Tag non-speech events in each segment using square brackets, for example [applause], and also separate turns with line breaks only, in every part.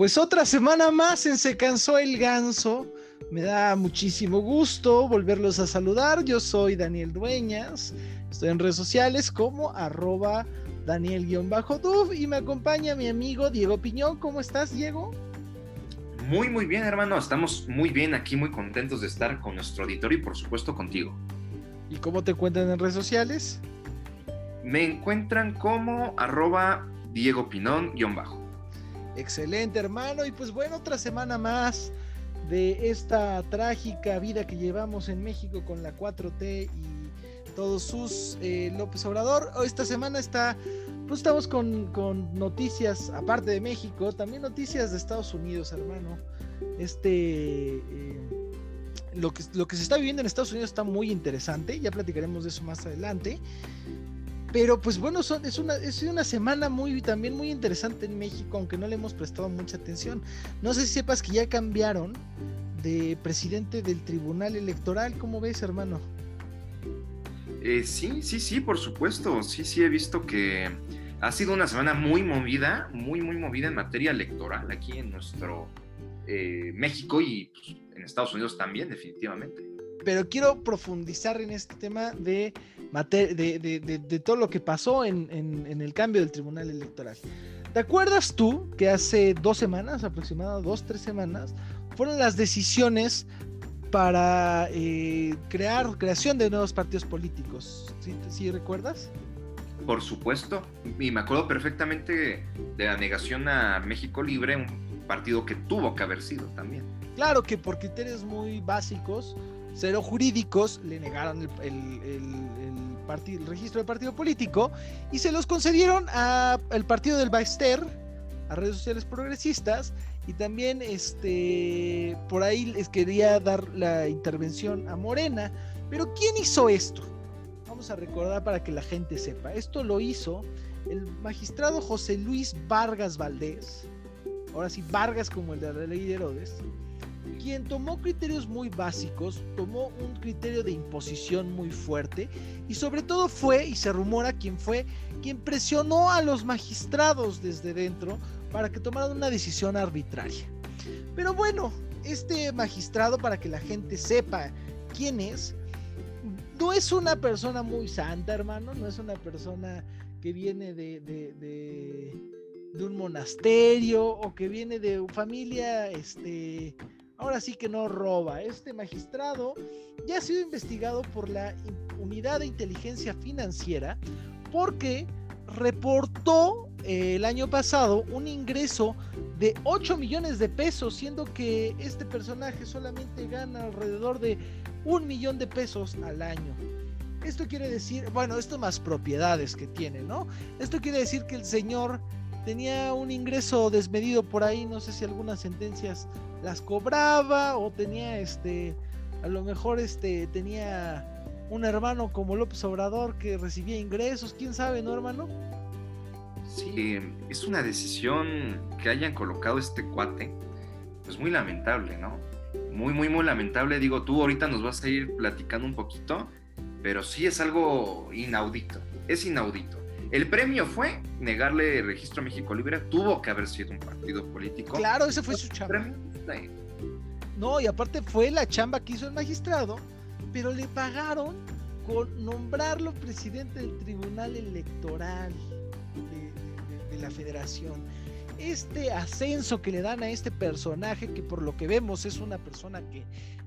Pues otra semana más en Se Cansó el Ganso. Me da muchísimo gusto volverlos a saludar. Yo soy Daniel Dueñas. Estoy en redes sociales como arroba Daniel-Duf y me acompaña mi amigo Diego Piñón. ¿Cómo estás, Diego?
Muy, muy bien, hermano. Estamos muy bien aquí, muy contentos de estar con nuestro auditorio y por supuesto contigo.
¿Y cómo te encuentran en redes sociales?
Me encuentran como arroba Diego Pinón-bajo.
Excelente, hermano. Y pues bueno, otra semana más de esta trágica vida que llevamos en México con la 4T y todos sus eh, López Obrador. Esta semana está, pues estamos con, noticias, aparte de México, también noticias de Estados Unidos, hermano. Este, eh, lo, que, lo que se está viviendo en Estados Unidos está muy interesante, ya platicaremos de eso más adelante. Pero pues bueno, son, es, una, es una semana muy, también muy interesante en México, aunque no le hemos prestado mucha atención. No sé si sepas que ya cambiaron de presidente del Tribunal Electoral. ¿Cómo ves, hermano?
Eh, sí, sí, sí, por supuesto. Sí, sí, he visto que ha sido una semana muy movida, muy, muy movida en materia electoral aquí en nuestro eh, México y pues, en Estados Unidos también, definitivamente
pero quiero profundizar en este tema de, de, todo lo que pasó en, el cambio del Tribunal Electoral. ¿Te acuerdas tú que hace dos semanas, aproximadamente dos, tres semanas, fueron las decisiones para eh, crear creación de nuevos partidos políticos? ¿Sí, ¿Sí recuerdas?
Por supuesto, y me acuerdo perfectamente de la negación a México Libre, un partido que tuvo que haber sido también.
Claro que por criterios muy básicos, cero jurídicos, le negaron el, registro de partido político y se los concedieron al partido del Baester, a redes sociales progresistas, y también este por ahí les quería dar la intervención a Morena. Pero ¿quién hizo esto? Vamos a recordar para que la gente sepa. Esto lo hizo el magistrado José Luis Vargas Valdés, ahora sí Vargas como el de la ley de Herodes, quien tomó criterios muy básicos, tomó un criterio de imposición muy fuerte y sobre todo fue, y se rumora quien fue, quien presionó a los magistrados desde dentro para que tomaran una decisión arbitraria. Pero bueno, este magistrado, para que la gente sepa quién es, no es una persona muy santa, hermano, no es una persona que viene de, de, de, un monasterio o que viene de familia este, ahora sí que no roba. Este magistrado ya ha sido investigado por la Unidad de Inteligencia Financiera porque reportó eh, el año pasado un ingreso de 8 millones de pesos, siendo que este personaje solamente gana alrededor de un millón de pesos al año. Esto quiere decir, bueno, esto más propiedades que tiene, ¿no? Esto quiere decir que el señor tenía un ingreso desmedido por ahí, no sé si algunas sentencias las cobraba o tenía este, a lo mejor este, tenía un hermano como López Obrador que recibía ingresos, quién sabe, ¿no, hermano?
Sí, es una decisión que hayan colocado este cuate, pues muy lamentable, ¿no? Muy, muy, muy lamentable. Digo, tú ahorita nos vas a ir platicando un poquito, pero sí es algo inaudito, es inaudito. El premio fue negarle registro a México Libre, tuvo que haber sido un partido político.
Claro, ese fue su chamba. No, y aparte fue la chamba que hizo el magistrado, pero le pagaron con nombrarlo presidente del Tribunal Electoral de, la Federación. Este ascenso que le dan a este personaje, que por lo que vemos es una persona que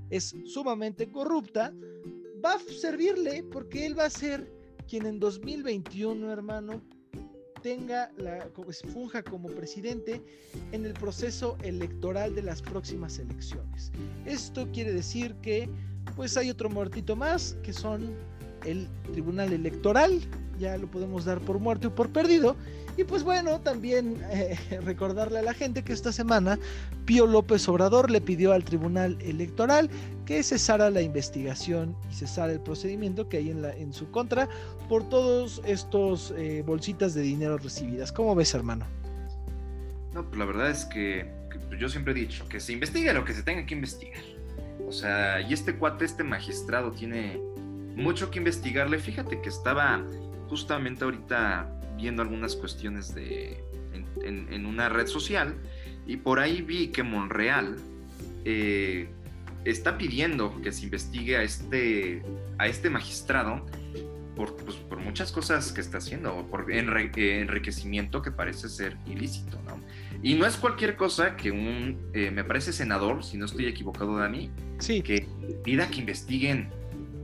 es sumamente corrupta, va a servirle porque él va a ser quien en 2021, hermano, tenga la, funja como presidente en el proceso electoral de las próximas elecciones. Esto quiere decir que pues hay otro muertito más que son el Tribunal Electoral, ya lo podemos dar por muerto y por perdido. Y pues bueno, también eh, [laughs] recordarle a la gente que esta semana Pío López Obrador le pidió al Tribunal Electoral que cesara la investigación y cesara el procedimiento que hay en, la, en su contra por todos estos eh, bolsitas de dinero recibidas. ¿Cómo ves, hermano?
No, pues la verdad es que, yo siempre he dicho que se investigue lo que se tenga que investigar. O sea, y este cuate, este magistrado tiene mucho que investigarle. Fíjate que estaba justamente ahorita viendo algunas cuestiones de, en, una red social Y por ahí vi que Monreal eh, está pidiendo que se investigue a este, a este magistrado por, pues, por muchas cosas que está haciendo, por enriquecimiento que parece ser ilícito, ¿no? Y no es cualquier cosa que un, eh, me parece senador, si no estoy equivocado, Dani,
sí.
que pida que investiguen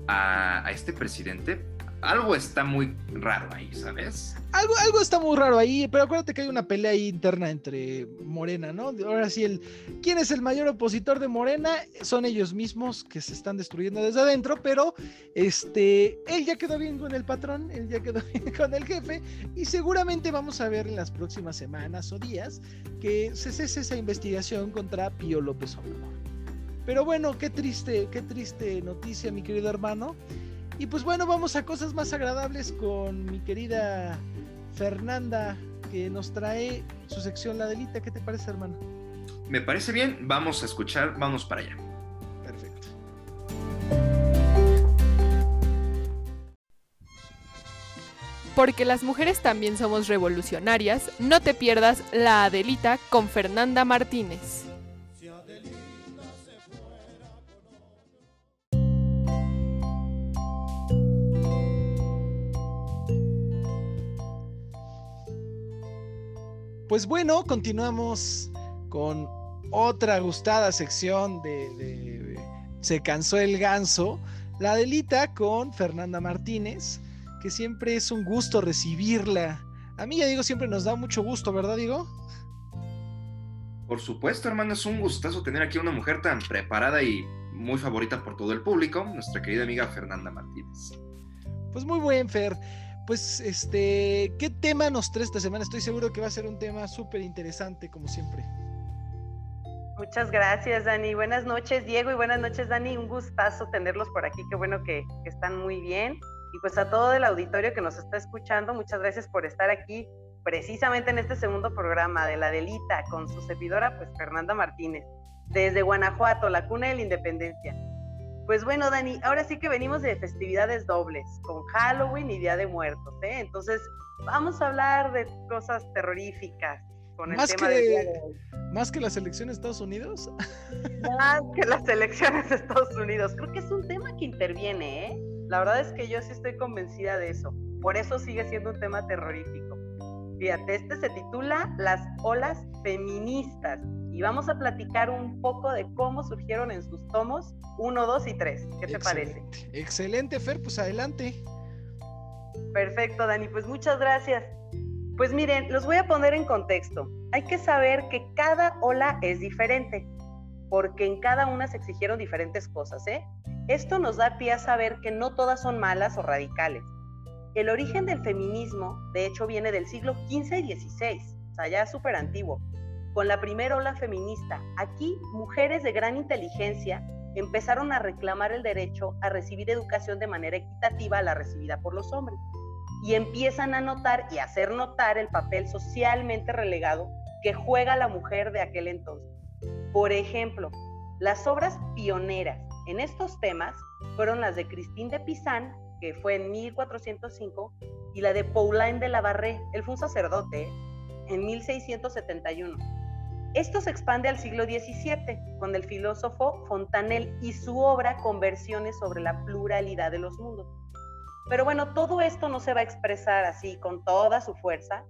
a, este presidente algo está muy raro ahí, ¿sabes?
Algo, algo está muy raro ahí, pero acuérdate que hay una pelea ahí interna entre Morena, ¿no? Ahora sí, el, ¿quién es el mayor opositor de Morena? Son ellos mismos que se están destruyendo desde adentro, pero este, él ya quedó bien con el patrón, él ya quedó [laughs] bien con el jefe, y seguramente vamos a ver en las próximas semanas o días que se cese esa investigación contra Pío López Obrador. Pero bueno, qué triste, qué triste noticia, mi querido hermano. Y pues bueno, vamos a cosas más agradables con mi querida Fernanda, que nos trae su sección La Delita. ¿Qué te parece, hermano?
Me parece bien, vamos a escuchar, vamos para allá.
Perfecto.
Porque las mujeres también somos revolucionarias, no te pierdas La Adelita con Fernanda Martínez.
Pues bueno, continuamos con otra gustada sección de, Se cansó el ganso, la delita con Fernanda Martínez, que siempre es un gusto recibirla. A mí ya digo, siempre nos da mucho gusto, ¿verdad, digo?
Por supuesto, hermano, es un gustazo tener aquí a una mujer tan preparada y muy favorita por todo el público, nuestra querida amiga Fernanda Martínez.
Pues muy buen, Fer pues, este, ¿qué tema nos trae esta semana? Estoy seguro que va a ser un tema súper interesante, como siempre.
Muchas gracias, Dani. Buenas noches, Diego, y buenas noches, Dani. Un gustazo tenerlos por aquí. Qué bueno que, están muy bien. Y pues a todo el auditorio que nos está escuchando, muchas gracias por estar aquí precisamente en este segundo programa de La Delita con su servidora, pues Fernanda Martínez, desde Guanajuato, la cuna de la independencia. Pues bueno, Dani, ahora sí que venimos de festividades dobles, con Halloween y Día de Muertos, ¿eh? Entonces, vamos a hablar de cosas terroríficas con el
más
tema
que,
de
¿Más que las elecciones de Estados Unidos?
Más que las [laughs] elecciones de Estados Unidos. Creo que es un tema que interviene, ¿eh? La verdad es que yo sí estoy convencida de eso. Por eso sigue siendo un tema terrorífico. Fíjate, este se titula Las olas feministas y vamos a platicar un poco de cómo surgieron en sus tomos 1, 2 y 3. ¿Qué te parece?
Excelente, Fer, pues adelante.
Perfecto, Dani, pues muchas gracias. Pues miren, los voy a poner en contexto. Hay que saber que cada ola es diferente, porque en cada una se exigieron diferentes cosas, ¿eh? Esto nos da pie a saber que no todas son malas o radicales. El origen del feminismo, de hecho, viene del siglo XV y XVI, o sea, ya súper antiguo con la primera ola feminista. Aquí, mujeres de gran inteligencia empezaron a reclamar el derecho a recibir educación de manera equitativa a la recibida por los hombres y empiezan a notar y hacer notar el papel socialmente relegado que juega la mujer de aquel entonces. Por ejemplo, las obras pioneras en estos temas fueron las de Christine de Pizan, que fue en 1405, y la de Pauline de la Barré, él fue un sacerdote, en 1671 esto se expande al siglo XVII con el filósofo Fontanel y su obra Conversiones sobre la pluralidad de los mundos. Pero bueno, todo esto no se va a expresar así con toda su fuerza,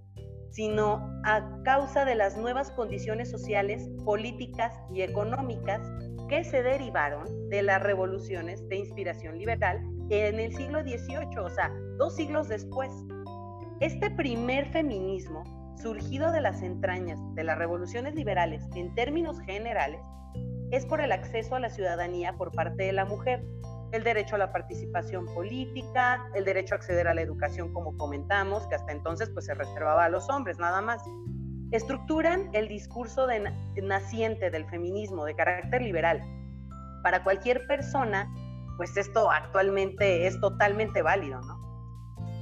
sino a causa de las nuevas condiciones sociales, políticas y económicas que se derivaron de las revoluciones de inspiración liberal en el siglo XVIII, o sea, dos siglos después. Este primer feminismo surgido de las entrañas de las revoluciones liberales en términos generales, es por el acceso a la ciudadanía por parte de la mujer, el derecho a la participación política, el derecho a acceder a la educación, como comentamos, que hasta entonces pues se reservaba a los hombres nada más. Estructuran el discurso naciente del feminismo de carácter liberal. Para cualquier persona, pues esto actualmente es totalmente válido, ¿no?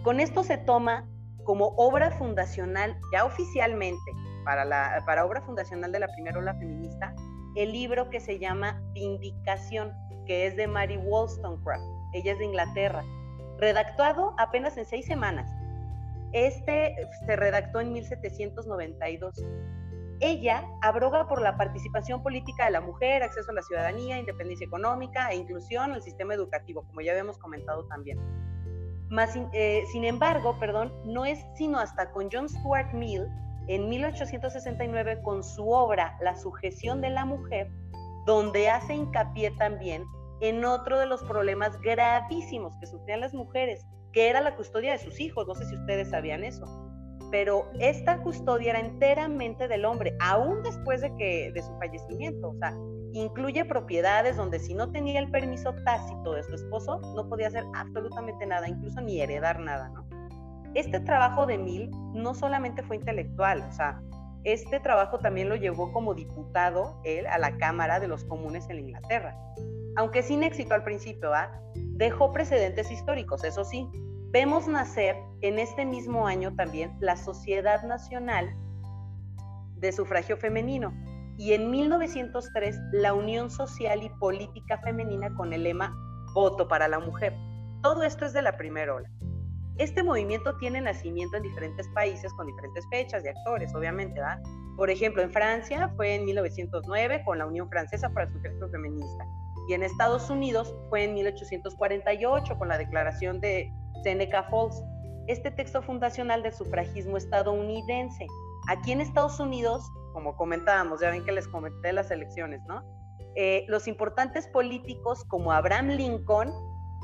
Con esto se toma como obra fundacional, ya oficialmente, para, la, para obra fundacional de la primera ola feminista, el libro que se llama Vindicación, que es de Mary Wollstonecraft. Ella es de Inglaterra. Redactado apenas en seis semanas. Este se redactó en 1792. Ella abroga por la participación política de la mujer, acceso a la ciudadanía, independencia económica e inclusión al sistema educativo, como ya habíamos comentado también. Eh, sin embargo, perdón, no es sino hasta con John Stuart Mill en 1869 con su obra La sujeción de la mujer, donde hace hincapié también en otro de los problemas gravísimos que sufrían las mujeres, que era la custodia de sus hijos. No sé si ustedes sabían eso pero esta custodia era enteramente del hombre, aún después de, que, de su fallecimiento. O sea, incluye propiedades donde si no tenía el permiso tácito de su esposo, no podía hacer absolutamente nada, incluso ni heredar nada, ¿no? Este trabajo de Mill no solamente fue intelectual, o sea, este trabajo también lo llevó como diputado él a la Cámara de los Comunes en Inglaterra. Aunque sin éxito al principio, ¿ah? dejó precedentes históricos, eso sí, Vemos nacer en este mismo año también la Sociedad Nacional de Sufragio Femenino y en 1903 la Unión Social y Política Femenina con el lema Voto para la Mujer. Todo esto es de la primera ola. Este movimiento tiene nacimiento en diferentes países con diferentes fechas y actores, obviamente, ¿verdad? Por ejemplo, en Francia fue en 1909 con la Unión Francesa para el Sufragio Feminista y en Estados Unidos fue en 1848 con la Declaración de Seneca Falls, este texto fundacional del sufragismo estadounidense. Aquí en Estados Unidos, como comentábamos, ya ven que les comenté las elecciones, ¿no? Eh, los importantes políticos como Abraham Lincoln,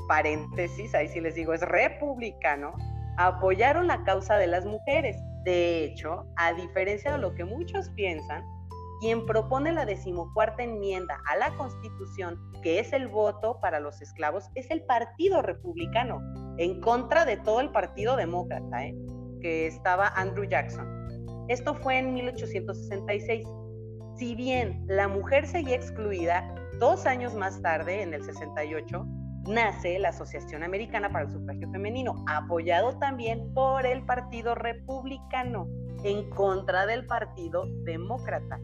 paréntesis, ahí sí les digo, es republicano, apoyaron la causa de las mujeres. De hecho, a diferencia de lo que muchos piensan, quien propone la decimocuarta enmienda a la Constitución, que es el voto para los esclavos, es el Partido Republicano, en contra de todo el Partido Demócrata, ¿eh? que estaba Andrew Jackson. Esto fue en 1866. Si bien la mujer seguía excluida, dos años más tarde, en el 68, nace la Asociación Americana para el Sufragio Femenino, apoyado también por el Partido Republicano, en contra del Partido Demócrata.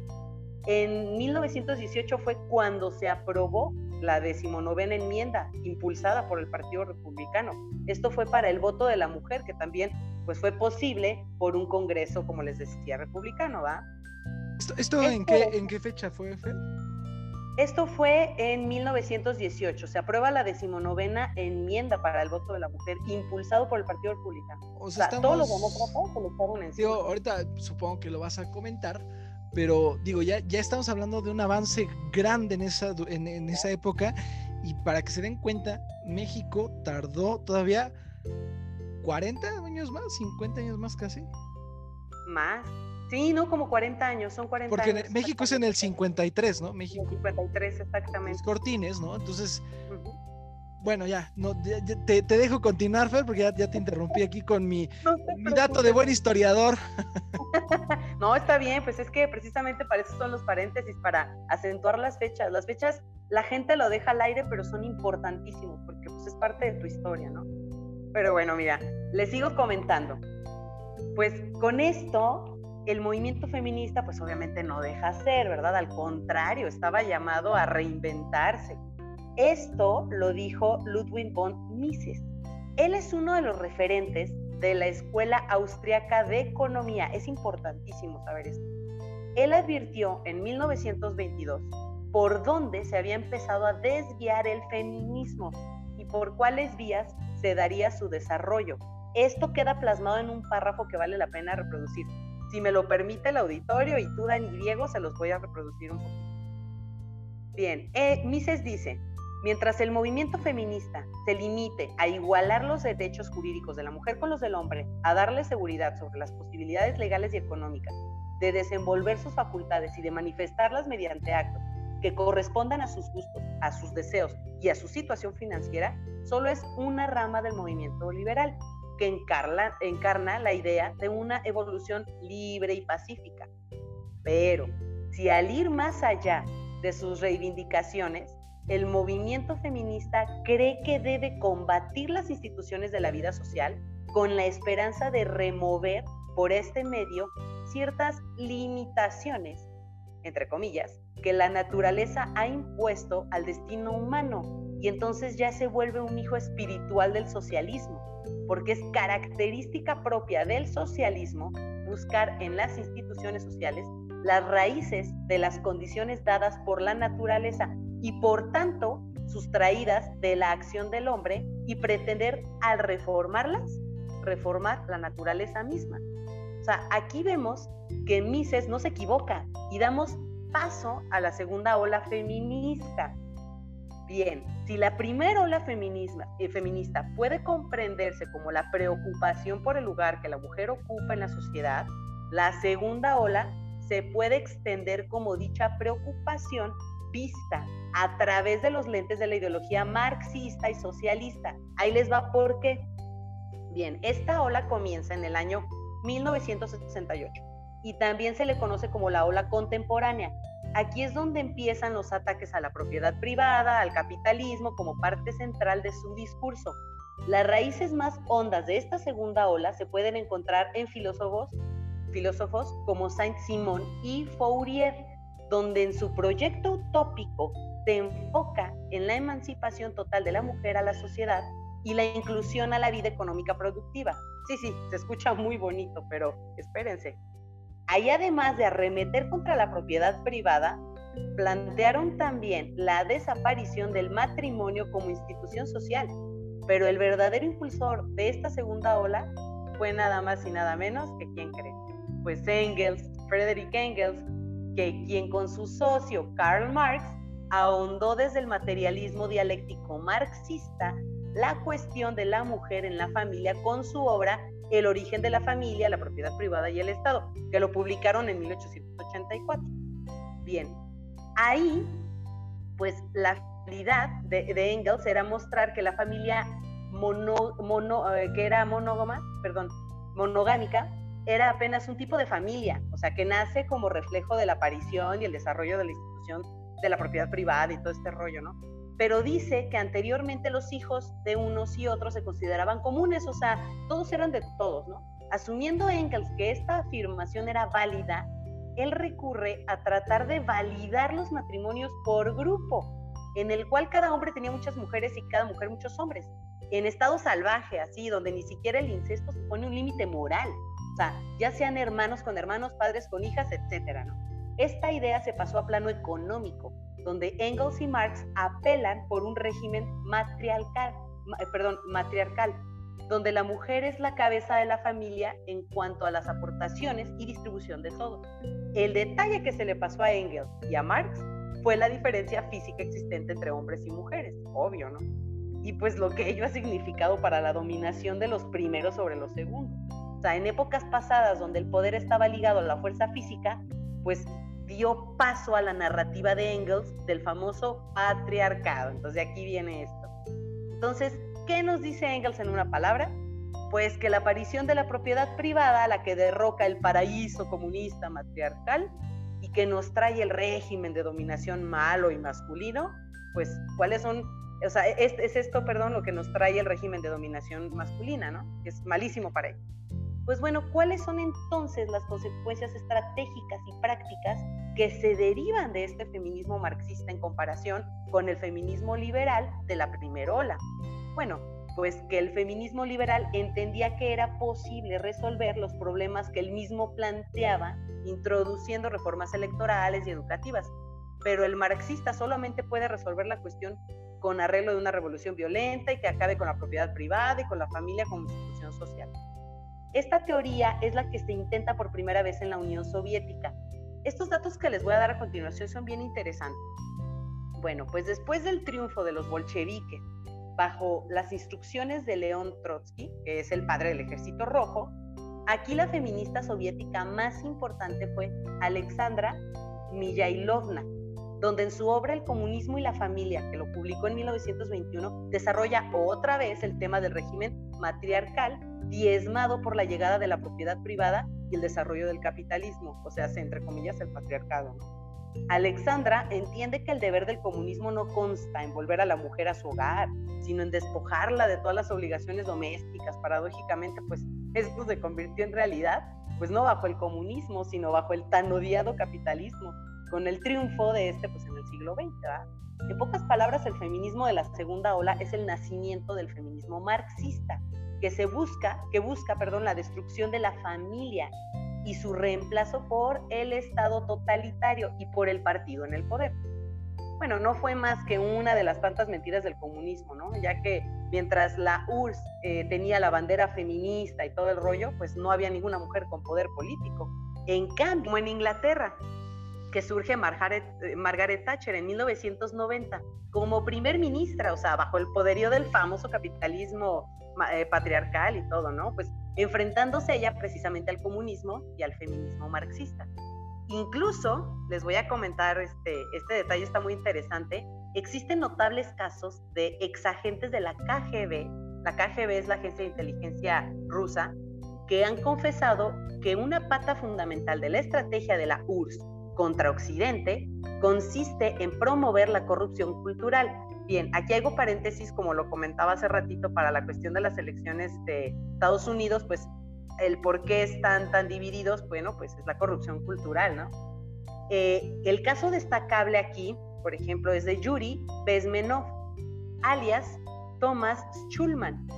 En 1918 fue cuando se aprobó la decimonovena enmienda impulsada por el Partido Republicano. Esto fue para el voto de la mujer, que también pues, fue posible por un Congreso, como les decía, republicano, ¿va?
¿Esto, en, qué, en qué fecha fue, Fer?
Esto fue en 1918. Se aprueba la decimonovena enmienda para el voto de la mujer, impulsado por el Partido Republicano.
O sea, todos los demócratas se lo echaron encima. ahorita supongo que lo vas a comentar, pero digo, ya, ya estamos hablando de un avance grande en esa, en, esa época y para que se den cuenta, México tardó todavía 40 años más, 50 años más casi.
Más. Sí, no, como 40 años, son 40
Porque
años.
México es en el 53, ¿no? México.
53, exactamente.
Los cortines, ¿no? Entonces, bueno, ya, no, te, dejo continuar, Fer, porque ya, te interrumpí aquí con mi, mi dato de buen historiador. [laughs]
no, está bien, pues es que precisamente para eso son los paréntesis, para acentuar las fechas. Las fechas, la gente lo deja al aire, pero son importantísimos, porque pues es parte de tu historia, ¿no? Pero bueno, mira, les sigo comentando. Pues con esto, el movimiento feminista, pues obviamente no deja ser, ¿verdad? Al contrario, estaba llamado a reinventarse esto lo dijo Ludwig von Mises. Él es uno de los referentes de la Escuela Austriaca de Economía. Es importantísimo saber esto. Él advirtió en 1922 por dónde se había empezado a desviar el feminismo y por cuáles vías se daría su desarrollo. Esto queda plasmado en un párrafo que vale la pena reproducir. Si me lo permite el auditorio y tú, Dani Diego, se los voy a reproducir un poquito. Bien, eh, Mises dice, Mientras el movimiento feminista se limite a igualar los derechos jurídicos de la mujer con los del hombre, a darle seguridad sobre las posibilidades legales y económicas de desenvolver sus facultades y de manifestarlas mediante actos que correspondan a sus gustos, a sus deseos y a su situación financiera, solo es una rama del movimiento liberal que encarna, encarna la idea de una evolución libre y pacífica. Pero si al ir más allá de sus reivindicaciones, el movimiento feminista cree que debe combatir las instituciones de la vida social con la esperanza de remover por este medio ciertas limitaciones, entre comillas, que la naturaleza ha impuesto al destino humano. Y entonces ya se vuelve un hijo espiritual del socialismo, porque es característica propia del socialismo buscar en las instituciones sociales las raíces de las condiciones dadas por la naturaleza y por tanto sustraídas de la acción del hombre y pretender al reformarlas, reformar la naturaleza misma. O sea, aquí vemos que Mises no se equivoca y damos paso a la segunda ola feminista. Bien, si la primera ola eh, feminista puede comprenderse como la preocupación por el lugar que la mujer ocupa en la sociedad, la segunda ola se puede extender como dicha preocupación vista a través de los lentes de la ideología marxista y socialista. Ahí les va por qué. Bien, esta ola comienza en el año 1968 y también se le conoce como la ola contemporánea. Aquí es donde empiezan los ataques a la propiedad privada, al capitalismo como parte central de su discurso. Las raíces más hondas de esta segunda ola se pueden encontrar en filósofos, filósofos como Saint-Simon y Fourier, donde en su proyecto utópico se enfoca en la emancipación total de la mujer a la sociedad y la inclusión a la vida económica productiva. Sí, sí, se escucha muy bonito, pero espérense. Ahí además de arremeter contra la propiedad privada, plantearon también la desaparición del matrimonio como institución social. Pero el verdadero impulsor de esta segunda ola fue nada más y nada menos que quién cree. Pues Engels, Frederick Engels, que quien con su socio Karl Marx ahondó desde el materialismo dialéctico marxista la cuestión de la mujer en la familia con su obra El origen de la familia, la propiedad privada y el Estado, que lo publicaron en 1884. Bien, ahí, pues la finalidad de, Engels era mostrar que la familia eh, que era monógama, perdón, monogámica, era apenas un tipo de familia, o sea, que nace como reflejo de la aparición y el desarrollo de la institución de la propiedad privada y todo este rollo, ¿no? Pero dice que anteriormente los hijos de unos y otros se consideraban comunes, o sea, todos eran de todos, ¿no? Asumiendo Engels que esta afirmación era válida, él recurre a tratar de validar los matrimonios por grupo, en el cual cada hombre tenía muchas mujeres y cada mujer muchos hombres, en estado salvaje, así, donde ni siquiera el incesto supone un límite moral ya sean hermanos con hermanos, padres con hijas, etcétera. Esta idea se pasó a plano económico, donde Engels y Marx apelan por un régimen matriarcal, eh, perdón, matriarcal, donde la mujer es la cabeza de la familia en cuanto a las aportaciones y distribución de todo. El detalle que se le pasó a Engels y a Marx fue la diferencia física existente entre hombres y mujeres, obvio, ¿no? Y pues lo que ello ha significado para la dominación de los primeros sobre los segundos. O sea, en épocas pasadas donde el poder estaba ligado a la fuerza física, pues dio paso a la narrativa de Engels del famoso patriarcado. Entonces, aquí viene esto. Entonces, ¿qué nos dice Engels en una palabra? Pues que la aparición de la propiedad privada, la que derroca el paraíso comunista matriarcal y que nos trae el régimen de dominación malo y masculino, pues, ¿cuáles son? O sea, es, es esto, perdón, lo que nos trae el régimen de dominación masculina, ¿no? Es malísimo para ellos. Pues bueno, ¿cuáles son entonces las consecuencias estratégicas y prácticas que se derivan de este feminismo marxista en comparación con el feminismo liberal de la primera ola? Bueno, pues que el feminismo liberal entendía que era posible resolver los problemas que él mismo planteaba introduciendo reformas electorales y educativas, pero el marxista solamente puede resolver la cuestión con arreglo de una revolución violenta y que acabe con la propiedad privada y con la familia como institución social. Esta teoría es la que se intenta por primera vez en la Unión Soviética. Estos datos que les voy a dar a continuación son bien interesantes. Bueno, pues después del triunfo de los bolcheviques, bajo las instrucciones de León Trotsky, que es el padre del Ejército Rojo, aquí la feminista soviética más importante fue Alexandra Millailovna, donde en su obra El comunismo y la familia, que lo publicó en 1921, desarrolla otra vez el tema del régimen matriarcal diezmado por la llegada de la propiedad privada y el desarrollo del capitalismo, o sea, entre comillas, el patriarcado. Alexandra entiende que el deber del comunismo no consta en volver a la mujer a su hogar, sino en despojarla de todas las obligaciones domésticas. Paradójicamente, pues esto se convirtió en realidad, pues no bajo el comunismo, sino bajo el tan odiado capitalismo, con el triunfo de este pues en el siglo XX. En pocas palabras, el feminismo de la segunda ola es el nacimiento del feminismo marxista, que se busca, que busca, perdón, la destrucción de la familia y su reemplazo por el Estado totalitario y por el partido en el poder. Bueno, no fue más que una de las tantas mentiras del comunismo, ¿no? Ya que mientras la URSS eh, tenía la bandera feminista y todo el rollo, pues no había ninguna mujer con poder político. En cambio, en Inglaterra, que surge Margaret, eh, Margaret, Thatcher en 1990 como primer ministra, o sea, bajo el poderío del famoso capitalismo eh, patriarcal y todo, ¿no? Pues enfrentándose ella precisamente al comunismo y al feminismo marxista. Incluso, les voy a comentar, este, este detalle está muy interesante, existen notables casos de exagentes de la KGB, la KGB es la agencia de inteligencia rusa, que han confesado que una pata fundamental de la estrategia de la URSS contra Occidente consiste en promover la corrupción cultural. Bien, aquí hago paréntesis, como lo comentaba hace ratito, para la cuestión de las elecciones de Estados Unidos, pues el por qué están tan divididos, bueno, pues es la corrupción cultural, ¿no? Eh, el caso destacable aquí, por ejemplo, es de Yuri Bezmenov, alias Thomas Schulman.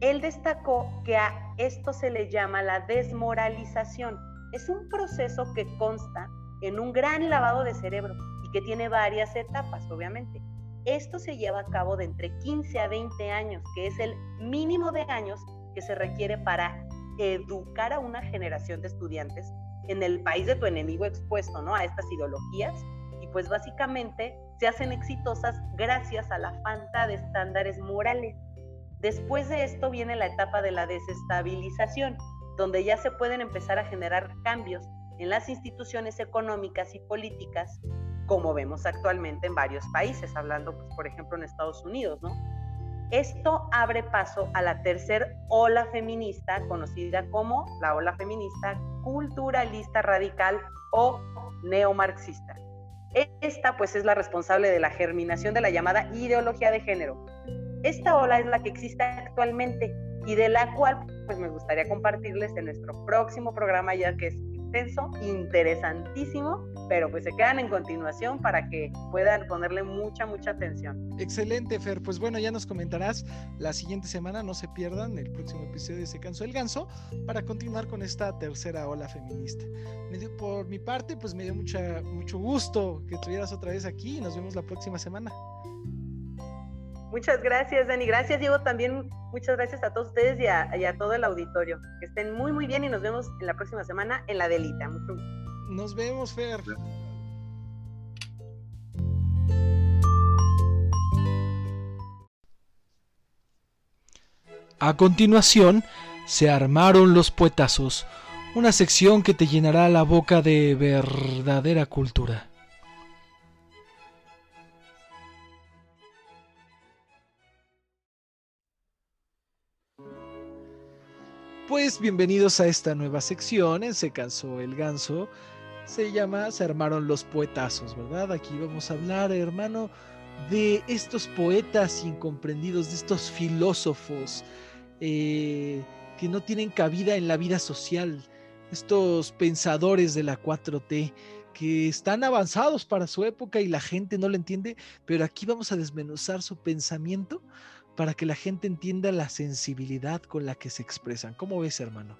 Él destacó que a esto se le llama la desmoralización. Es un proceso que consta en un gran lavado de cerebro y que tiene varias etapas, obviamente. Esto se lleva a cabo de entre 15 a 20 años, que es el mínimo de años que se requiere para educar a una generación de estudiantes en el país de tu enemigo expuesto, ¿no? A estas ideologías y pues básicamente se hacen exitosas gracias a la falta de estándares morales. Después de esto viene la etapa de la desestabilización, donde ya se pueden empezar a generar cambios en las instituciones económicas y políticas, como vemos actualmente en varios países, hablando, pues, por ejemplo, en Estados Unidos, ¿no? Esto abre paso a la tercer ola feminista, conocida como la ola feminista culturalista radical o neomarxista. Esta pues es la responsable de la germinación de la llamada ideología de género. Esta ola es la que existe actualmente y de la cual pues me gustaría compartirles en nuestro próximo programa ya que es interesantísimo, pero pues se quedan en continuación para que puedan ponerle mucha, mucha atención.
Excelente, Fer. Pues bueno, ya nos comentarás la siguiente semana, no se pierdan el próximo episodio de Se Cansó el Ganso para continuar con esta tercera ola feminista. por mi parte, pues me dio mucha, mucho gusto que estuvieras otra vez aquí y nos vemos la próxima semana.
Muchas gracias, Dani. Gracias, Diego. También muchas gracias a todos ustedes y a, todo el auditorio. Que estén muy, muy bien y nos vemos en la próxima semana en la Delita.
Nos vemos, Fer. A continuación, se armaron los poetazos, una sección que te llenará la boca de verdadera cultura. Pues bienvenidos a esta nueva sección en Se cansó el ganso. Se llama Se armaron los poetazos, ¿verdad? Aquí vamos a hablar, hermano, de estos poetas incomprendidos, de estos filósofos eh, que no tienen cabida en la vida social, estos pensadores de la 4T que están avanzados para su época y la gente no lo entiende, pero aquí vamos a desmenuzar su pensamiento para que la gente entienda la sensibilidad con la que se expresan. ¿Cómo ves, hermano?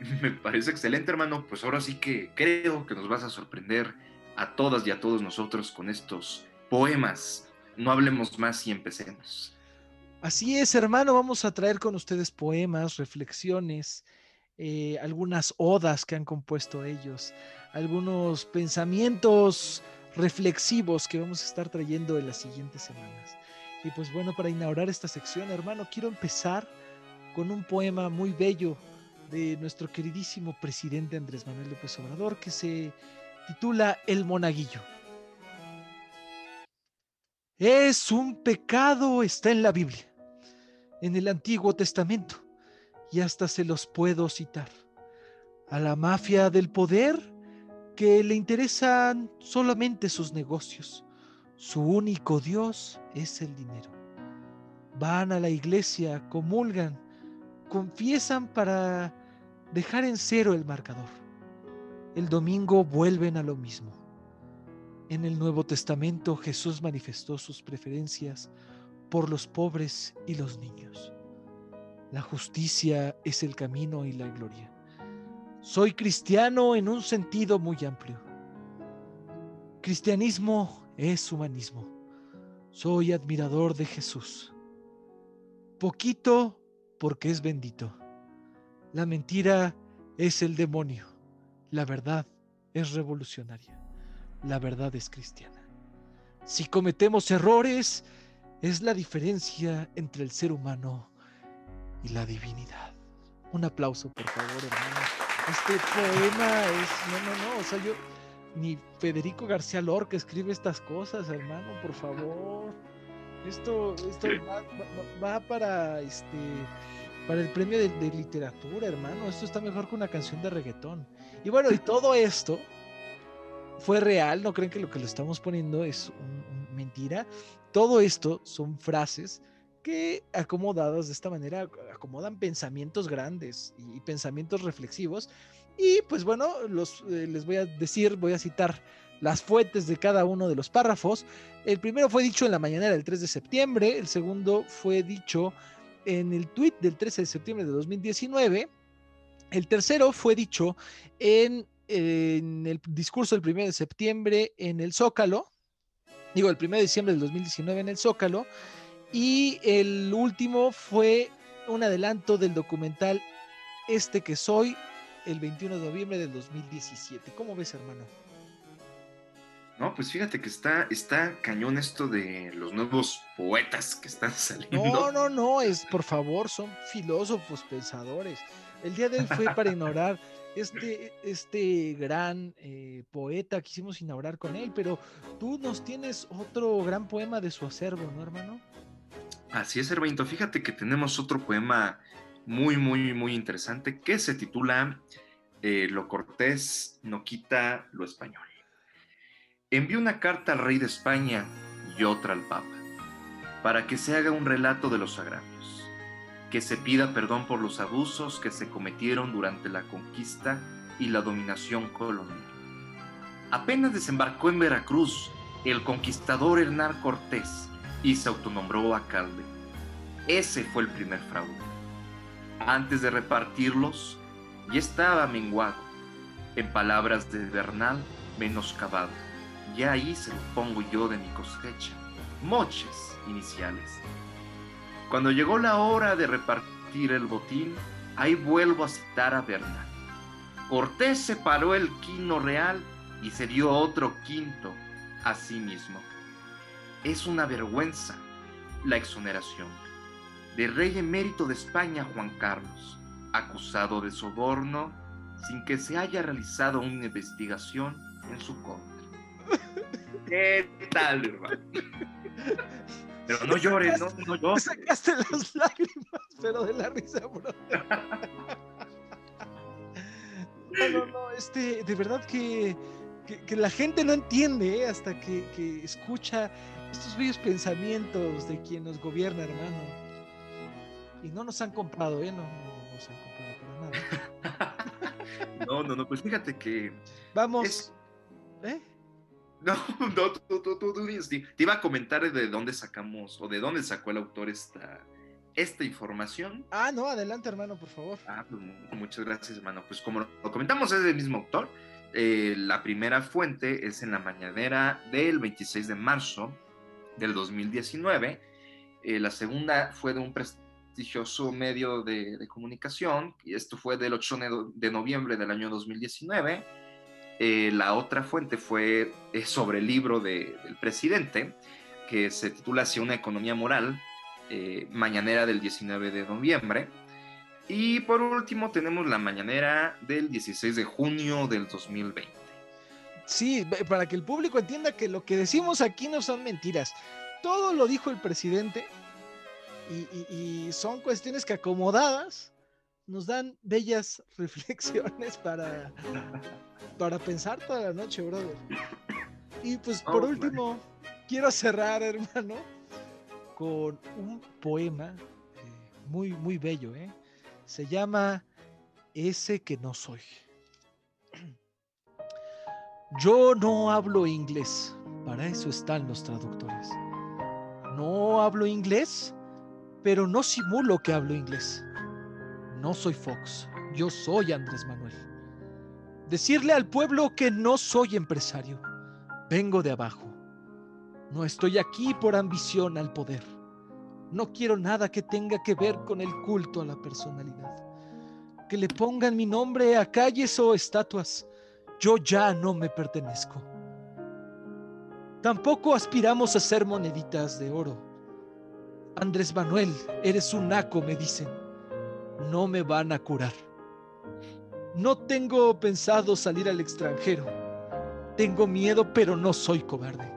[laughs]
Me parece excelente, hermano. Pues ahora sí que creo que nos vas a sorprender a todas y a todos nosotros con estos poemas. No hablemos más y empecemos.
Así es, hermano. Vamos a traer con ustedes poemas, reflexiones, eh, algunas odas que han compuesto ellos, algunos pensamientos reflexivos que vamos a estar trayendo en las siguientes semanas. Y pues bueno, para inaugurar esta sección, hermano, quiero empezar con un poema muy bello de nuestro queridísimo presidente Andrés Manuel López Obrador que se titula El Monaguillo. Es un pecado, está en la Biblia, en el Antiguo Testamento, y hasta se los puedo citar. A la mafia del poder que le interesan solamente sus negocios su único Dios es el dinero. Van a la iglesia, comulgan, confiesan para dejar en cero el marcador. El domingo vuelven a lo mismo. En el Nuevo Testamento Jesús manifestó sus preferencias por los pobres y los niños. La justicia es el camino y la gloria. Soy cristiano en un sentido muy amplio. Cristianismo es humanismo. Soy admirador de Jesús. Poquito porque es bendito. La mentira es el demonio. La verdad es revolucionaria. La verdad es cristiana. Si cometemos errores, es la diferencia entre el ser humano y la divinidad. Un aplauso, por favor, hermano. Este poema es. No, no, no. O sea, yo. Ni Federico García Lorca escribe estas cosas, hermano, por favor. Esto, esto va, va- va para este para el premio de, de literatura, hermano. Esto está mejor que una canción de reggaetón. Y bueno, y todo esto fue real. No creen que lo que le estamos poniendo es un- un mentira. Todo esto son frases que acomodadas de esta manera acomodan pensamientos grandes y, y pensamientos reflexivos. Y pues bueno, los, eh, les voy a decir, voy a citar las fuentes de cada uno de los párrafos. El primero fue dicho en la mañanera del 3 de septiembre, el segundo fue dicho en el tuit del 13 de septiembre de 2019, el tercero fue dicho en, en el discurso del 1 de septiembre en el Zócalo, digo, el 1 de diciembre del 2019 en el Zócalo, y el último fue un adelanto del documental Este que soy, el 21 de noviembre del 2017. ¿Cómo ves, hermano?
No, pues fíjate que está, está cañón esto de los nuevos poetas que están [laughs] saliendo.
No, no, no, es por favor, son filósofos, pensadores. El día de hoy fue para inaugurar este, este gran eh, poeta, quisimos inaugurar con él, pero tú nos tienes otro gran poema de su acervo, ¿no, hermano?
Así es, Hermanito. Fíjate que tenemos otro poema muy, muy, muy interesante que se titula eh, Lo cortés no quita lo español. Envió una carta al rey de España y otra al papa, para que se haga un relato de los agravios, que se pida perdón por los abusos que se cometieron durante la conquista y la dominación colonial. Apenas desembarcó en Veracruz el conquistador Hernán Cortés y se autonombró alcalde. Ese fue el primer fraude. Antes de repartirlos, ya estaba menguado. En palabras de Bernal, menoscabado. Ya ahí se lo pongo yo de mi cosecha. Moches iniciales. Cuando llegó la hora de repartir el botín, ahí vuelvo a citar a Bernal. Cortés separó el quino real y se dio otro quinto a sí mismo. Es una vergüenza la exoneración del rey emérito de España Juan Carlos, acusado de soborno sin que se haya realizado una investigación en su contra. [laughs] ¿Qué tal, hermano? Pero no llores, no, no
Me
llores.
sacaste las lágrimas, pero de la risa, bro. [laughs] No, no, no, este, de verdad que, que, que la gente no entiende ¿eh? hasta que, que escucha estos bellos pensamientos de quien nos gobierna, hermano. Y no nos han comprado, ¿eh? No, no nos han comprado para nada. [laughs]
No, no, no, pues fíjate que.
Vamos.
Es-
¿Eh? [laughs]
No, no, tú, tú, tú, tú, tú, te iba a comentar de dónde sacamos o de dónde sacó el autor esta, esta información.
Ah, no, adelante, hermano, por favor.
Ah, pues mu- muchas gracias, hermano. Pues como lo comentamos, es del mismo autor. Eh, la primera fuente es en la mañanera del 26 de marzo del 2019. Eh, la segunda fue de un prestigioso medio de, de comunicación, y esto fue del 8 de- noviembre del año 2019. Eh, la otra fuente fue eh, sobre el libro de- del presidente, que se titula Hacia una economía moral, eh, mañanera del 19 de noviembre. Y por último tenemos la mañanera del 16 de junio del 2020.
Sí, para que el público entienda que lo que decimos aquí no son mentiras. Todo lo dijo el presidente y, y- y son cuestiones que acomodadas nos dan bellas [laughs] reflexiones para, para pensar toda la noche, brother. Y pues
Oh,
por
man.
último, quiero cerrar, [laughs] hermano, con un poema eh, muy, muy bello, ¿eh? Se llama Ese que no soy. [clears throat] Yo no hablo inglés, para eso están los traductores. No hablo inglés, pero no simulo que hablo inglés. No soy Fox, yo soy Andrés Manuel. Decirle al pueblo que no soy empresario. Vengo de abajo. No estoy aquí por ambición al poder. No quiero nada que tenga que ver con el culto a la personalidad. Que le pongan mi nombre a calles o estatuas. Yo ya no me pertenezco. Tampoco aspiramos a ser moneditas de oro. Andrés Manuel, eres un naco, me dicen. No me van a curar. No tengo pensado salir al extranjero. Tengo miedo, pero no soy cobarde.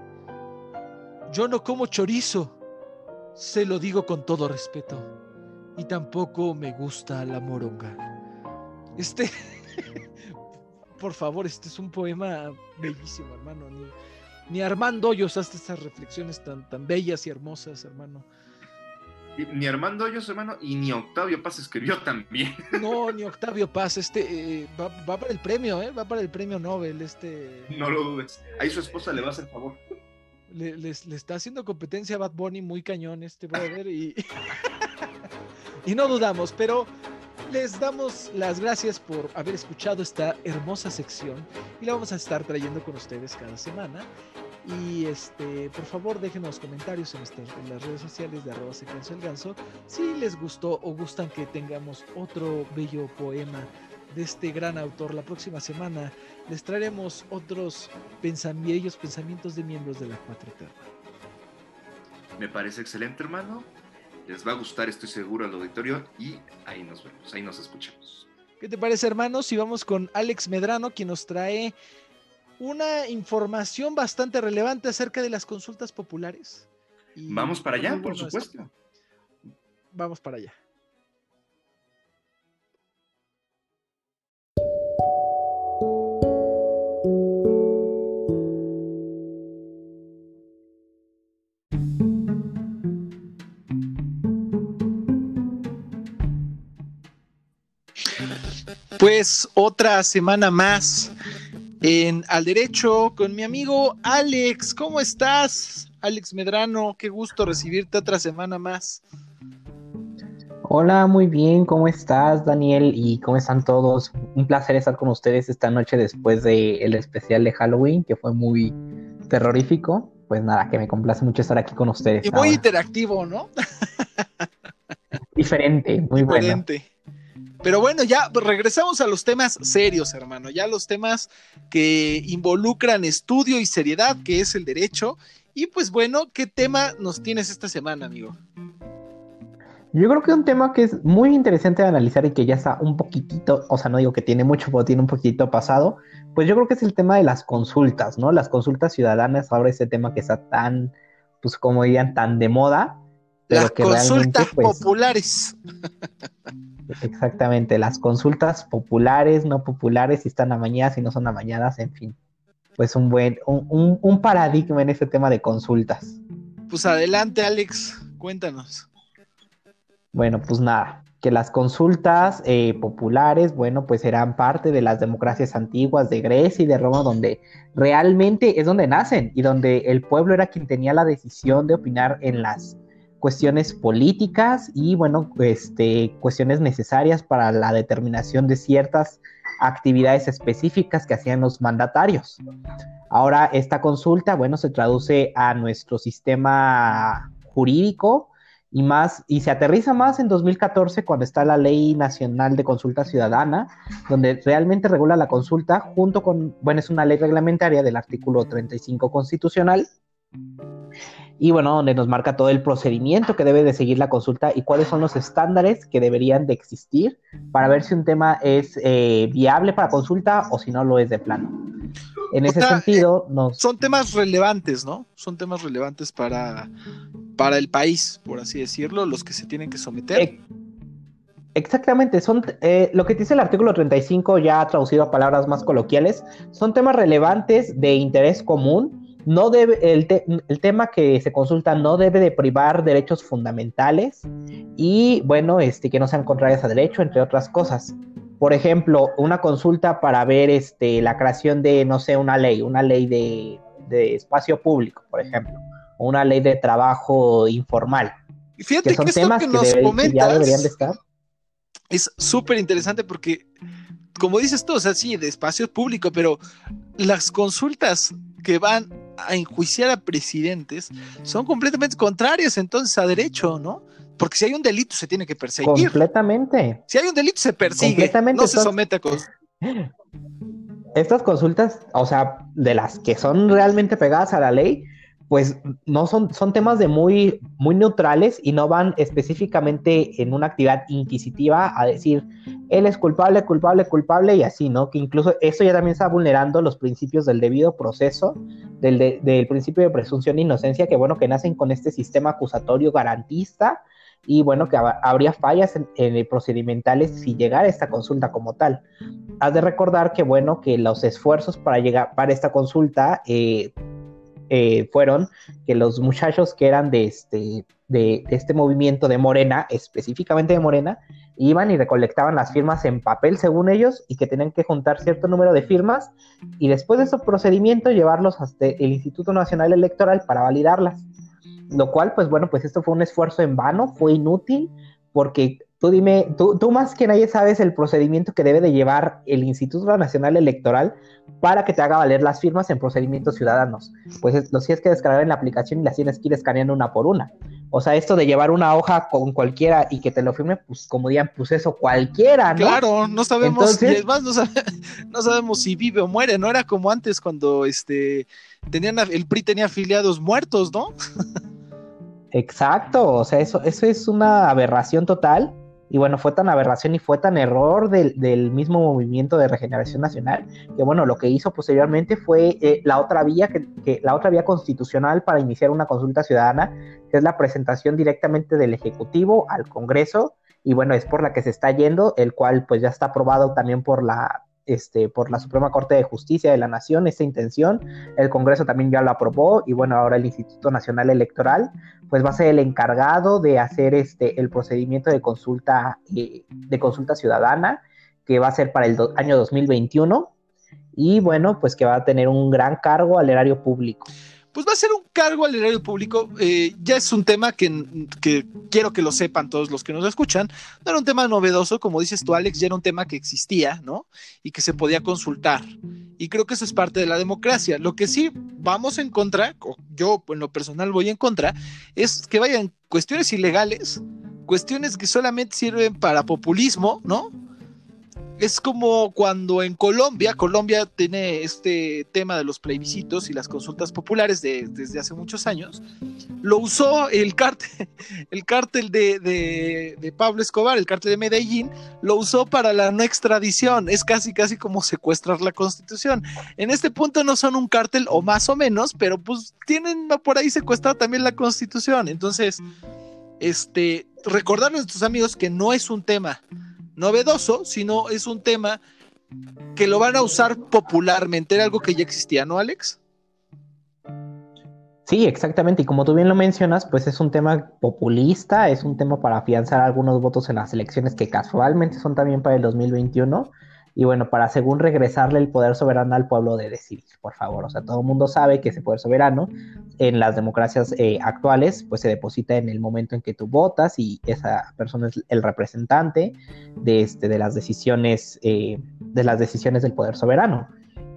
Yo no como chorizo. Se lo digo con todo respeto. Y tampoco me gusta la moronga. Este... [laughs] Por favor, este es un poema bellísimo, hermano. Ni, Armando Hoyos hace estas reflexiones tan, tan bellas y hermosas, hermano.
Ni Armando Hoyos, hermano, y ni Octavio Paz escribió también. [laughs]
No, ni Octavio Paz, este eh, va, va, para el premio, ¿eh? Va para el premio Nobel, este.
No lo dudes. Ahí su esposa le va a hacer favor.
Le, le, le está haciendo competencia a Bad Bunny muy cañón este brother y. [laughs] y no dudamos, pero les damos las gracias por haber escuchado esta hermosa sección y la vamos a estar trayendo con ustedes cada semana. Y este, por favor, déjenos comentarios en, este, en las redes sociales de arroba secuencia el ganso si les gustó o gustan que tengamos otro bello poema de este gran autor. La próxima semana les traeremos otros bellos pensamientos de miembros de la Cuatro Eterna.
Me parece excelente, hermano. Les va a gustar, estoy seguro, al auditorio y ahí nos vemos, ahí nos escuchamos.
¿Qué te parece, hermanos? Y vamos con Alex Medrano, quien nos trae una información bastante relevante acerca de las consultas populares.
Y Vamos para allá, por supuesto.
Esto. Vamos para allá. Pues otra semana más en Al Derecho con mi amigo Alex. ¿Cómo estás? Alex Medrano, qué gusto recibirte otra semana más.
Hola, muy bien, ¿cómo estás, Daniel? ¿Y cómo están todos? Un placer estar con ustedes esta noche después del el especial de Halloween, que fue muy terrorífico. Pues nada, que me complace mucho estar aquí con ustedes.
Y muy ahora. interactivo, ¿no? [laughs]
Diferente, muy
Diferente. bueno. Pero bueno, ya regresamos a los temas serios, hermano, ya los temas que involucran estudio y seriedad, que es el derecho. Y pues bueno, ¿qué tema nos tienes esta semana, amigo?
Yo creo que un tema que es muy interesante de analizar y que ya está un poquitito, o sea, no digo que tiene mucho, pero tiene un poquitito pasado, pues yo creo que es el tema de las consultas, ¿no? Las consultas ciudadanas, ahora ese tema que está tan, pues como dirían, tan de moda.
Pero las que consultas pues, populares. [laughs]
Exactamente, las consultas populares, no populares, si están amañadas, si no son amañadas, en fin. Pues un buen, un, un, un paradigma en este tema de consultas.
Pues adelante, Alex, cuéntanos.
Bueno, pues nada, que las consultas eh, populares, bueno, pues eran parte de las democracias antiguas de Grecia y de Roma, donde realmente es donde nacen y donde el pueblo era quien tenía la decisión de opinar en las cuestiones políticas y, bueno, este, cuestiones necesarias para la determinación de ciertas actividades específicas que hacían los mandatarios. Ahora, esta consulta, bueno, se traduce a nuestro sistema jurídico y más y se aterriza más en 2014 cuando está la Ley Nacional de Consulta Ciudadana, donde realmente regula la consulta junto con, bueno, es una ley reglamentaria del artículo 35 constitucional y bueno, donde nos marca todo el procedimiento que debe de seguir la consulta y cuáles son los estándares que deberían de existir para ver si un tema es eh, viable para consulta o si no lo es de plano. En ese sea, sentido,
eh,
nos...
son temas relevantes, ¿no? Son temas relevantes para, para el país, por así decirlo, los que se tienen que someter.
Eh, exactamente, son eh, lo que dice el artículo 35, ya traducido a palabras más coloquiales, son temas relevantes de interés común no debe, el, te, el, tema que se consulta no debe de privar derechos fundamentales y, bueno, este, que no sean contrarias a derecho, entre otras cosas. Por ejemplo, una consulta para ver este, la creación de, no sé, una ley, una ley de, de espacio público, por ejemplo, o una ley de trabajo informal.
Fíjate
que son
que
temas
que
que,
nos
debe,
comentas
que ya deberían de estar.
Es súper interesante porque como dices tú, o sea, sí, de espacio público, pero las consultas que van a enjuiciar a presidentes son completamente contrarias entonces a derecho, ¿no? Porque si hay un delito se tiene que perseguir.
Completamente.
Si hay un delito se persigue, no se somete a cosas. [laughs]
Estas consultas, o sea, de las que son realmente pegadas a la ley, pues no son, son temas de muy, muy neutrales y no van específicamente en una actividad inquisitiva a decir, él es culpable, culpable, culpable y así, ¿no? Que incluso eso ya también está vulnerando los principios del debido proceso, del, del principio de presunción de inocencia, que bueno, que nacen con este sistema acusatorio garantista y bueno, que habría fallas en, en procedimentales si llegara esta consulta como tal. Has de recordar que bueno, que los esfuerzos para llegar para esta consulta eh, eh, fueron que los muchachos que eran de este, de, este movimiento de Morena, específicamente de Morena, iban y recolectaban las firmas en papel según ellos y que tenían que juntar cierto número de firmas y después de ese procedimiento llevarlos hasta el Instituto Nacional Electoral para validarlas. Lo cual, pues bueno, pues esto fue un esfuerzo en vano, fue inútil, porque tú dime, tú, tú más que nadie sabes el procedimiento que debe de llevar el Instituto Nacional Electoral para que te haga valer las firmas en procedimientos ciudadanos. Pues lo tienes que descargar en la aplicación y las tienes que ir escaneando una por una. O sea, esto de llevar una hoja con cualquiera y que te lo firme, pues como digan, pues eso cualquiera, ¿no?
Claro, no sabemos, más no, [laughs] no, sabemos si vive o muere, no era como antes cuando este tenían el PRI tenía afiliados muertos, ¿no? [laughs]
Exacto, o sea, eso, eso es una aberración total. Y bueno, fue tan aberración y fue tan error del, mismo movimiento de regeneración nacional que bueno, lo que hizo posteriormente fue eh, la otra vía que, la otra vía constitucional para iniciar una consulta ciudadana, que es la presentación directamente del Ejecutivo al Congreso y bueno, es por la que se está yendo, el cual pues ya está aprobado también por la este, por la Suprema Corte de Justicia de la Nación esa intención. El Congreso también ya lo aprobó y bueno, ahora el Instituto Nacional Electoral pues va a ser el encargado de hacer este, el procedimiento de consulta, eh, de consulta ciudadana que va a ser para el año 2021 y bueno, pues que va a tener un gran cargo al erario público
pues va a ser un cargo al erario público. Eh, ya es un tema que, quiero que lo sepan todos los que nos escuchan. No era un tema novedoso, como dices tú, Alex, ya era un tema que existía, ¿no? Y que se podía consultar. Y creo que eso es parte de la democracia. Lo que sí vamos en contra, o yo en lo personal voy en contra, es que vayan cuestiones ilegales, cuestiones que solamente sirven para populismo, ¿no? Es como cuando en Colombia, Colombia tiene este tema de los plebiscitos y las consultas populares desde hace muchos años, lo usó el cártel, [laughs] el cártel de, Pablo Escobar, el cártel de Medellín, lo usó para la no extradición, es casi casi como secuestrar la constitución. En este punto no son un cártel o más o menos, pero pues tienen por ahí secuestrar también la constitución. Entonces, este, recordarles a nuestros amigos que no es un tema novedoso, sino es un tema que lo van a usar popularmente. Era algo que ya existía, ¿no, Alex?
Sí, exactamente. Y como tú bien lo mencionas, pues es un tema populista, es un tema para afianzar algunos votos en las elecciones que casualmente son también para el 2021 y bueno, para según regresarle el poder soberano al pueblo de decidir, por favor. O sea, todo el mundo sabe que ese poder soberano en las democracias eh, actuales, pues se deposita en el momento en que tú votas y esa persona es el representante de, este, de las decisiones, eh, de las decisiones del poder soberano.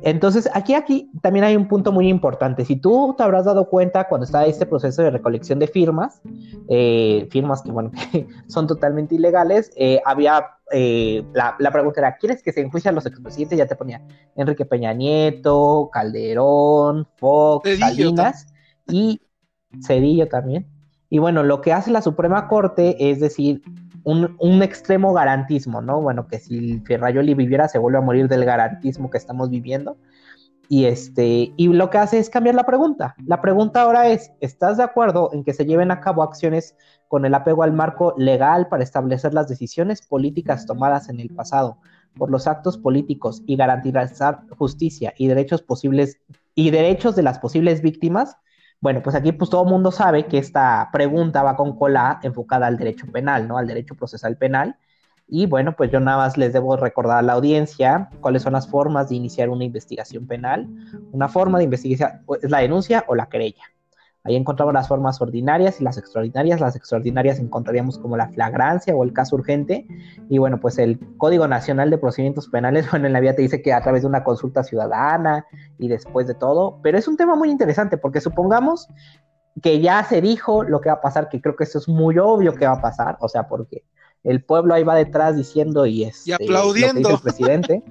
Entonces, aquí, aquí también hay un punto muy importante. Si tú te habrás dado cuenta cuando estaba este proceso de recolección de firmas, eh, firmas que, bueno, [laughs] son totalmente ilegales, había, eh, la, pregunta era, ¿quieres que se enjuicien los expresidentes? Ya te ponía Enrique Peña Nieto, Calderón, Fox, Salinas y Cedillo también. Y bueno, lo que hace la Suprema Corte es decir, un, extremo garantismo, ¿no? Bueno, que si Ferrayoli viviera se vuelve a morir del garantismo que estamos viviendo. Y, este, y lo que hace es cambiar la pregunta. La pregunta ahora es, ¿estás de acuerdo en que se lleven a cabo acciones con el apego al marco legal para establecer las decisiones políticas tomadas en el pasado por los actos políticos y garantizar justicia y derechos posibles y derechos de las posibles víctimas? Bueno, pues aquí pues todo el mundo sabe que esta pregunta va con cola enfocada al derecho penal, ¿no? Al derecho procesal penal. Y bueno, pues yo nada más les debo recordar a la audiencia cuáles son las formas de iniciar una investigación penal. Una forma de investigación es la denuncia o la querella. Ahí encontramos las formas ordinarias y las extraordinarias. Las extraordinarias encontraríamos como la flagrancia o el caso urgente. Y bueno, pues el Código Nacional de Procedimientos Penales, [laughs] bueno, en la vía te dice que a través de una consulta ciudadana y después de todo. Pero es un tema muy interesante porque supongamos que ya se dijo lo que va a pasar, que creo que eso es muy obvio que va a pasar, o sea, porque el pueblo ahí va detrás diciendo y, es
y aplaudiendo.
el [laughs] presidente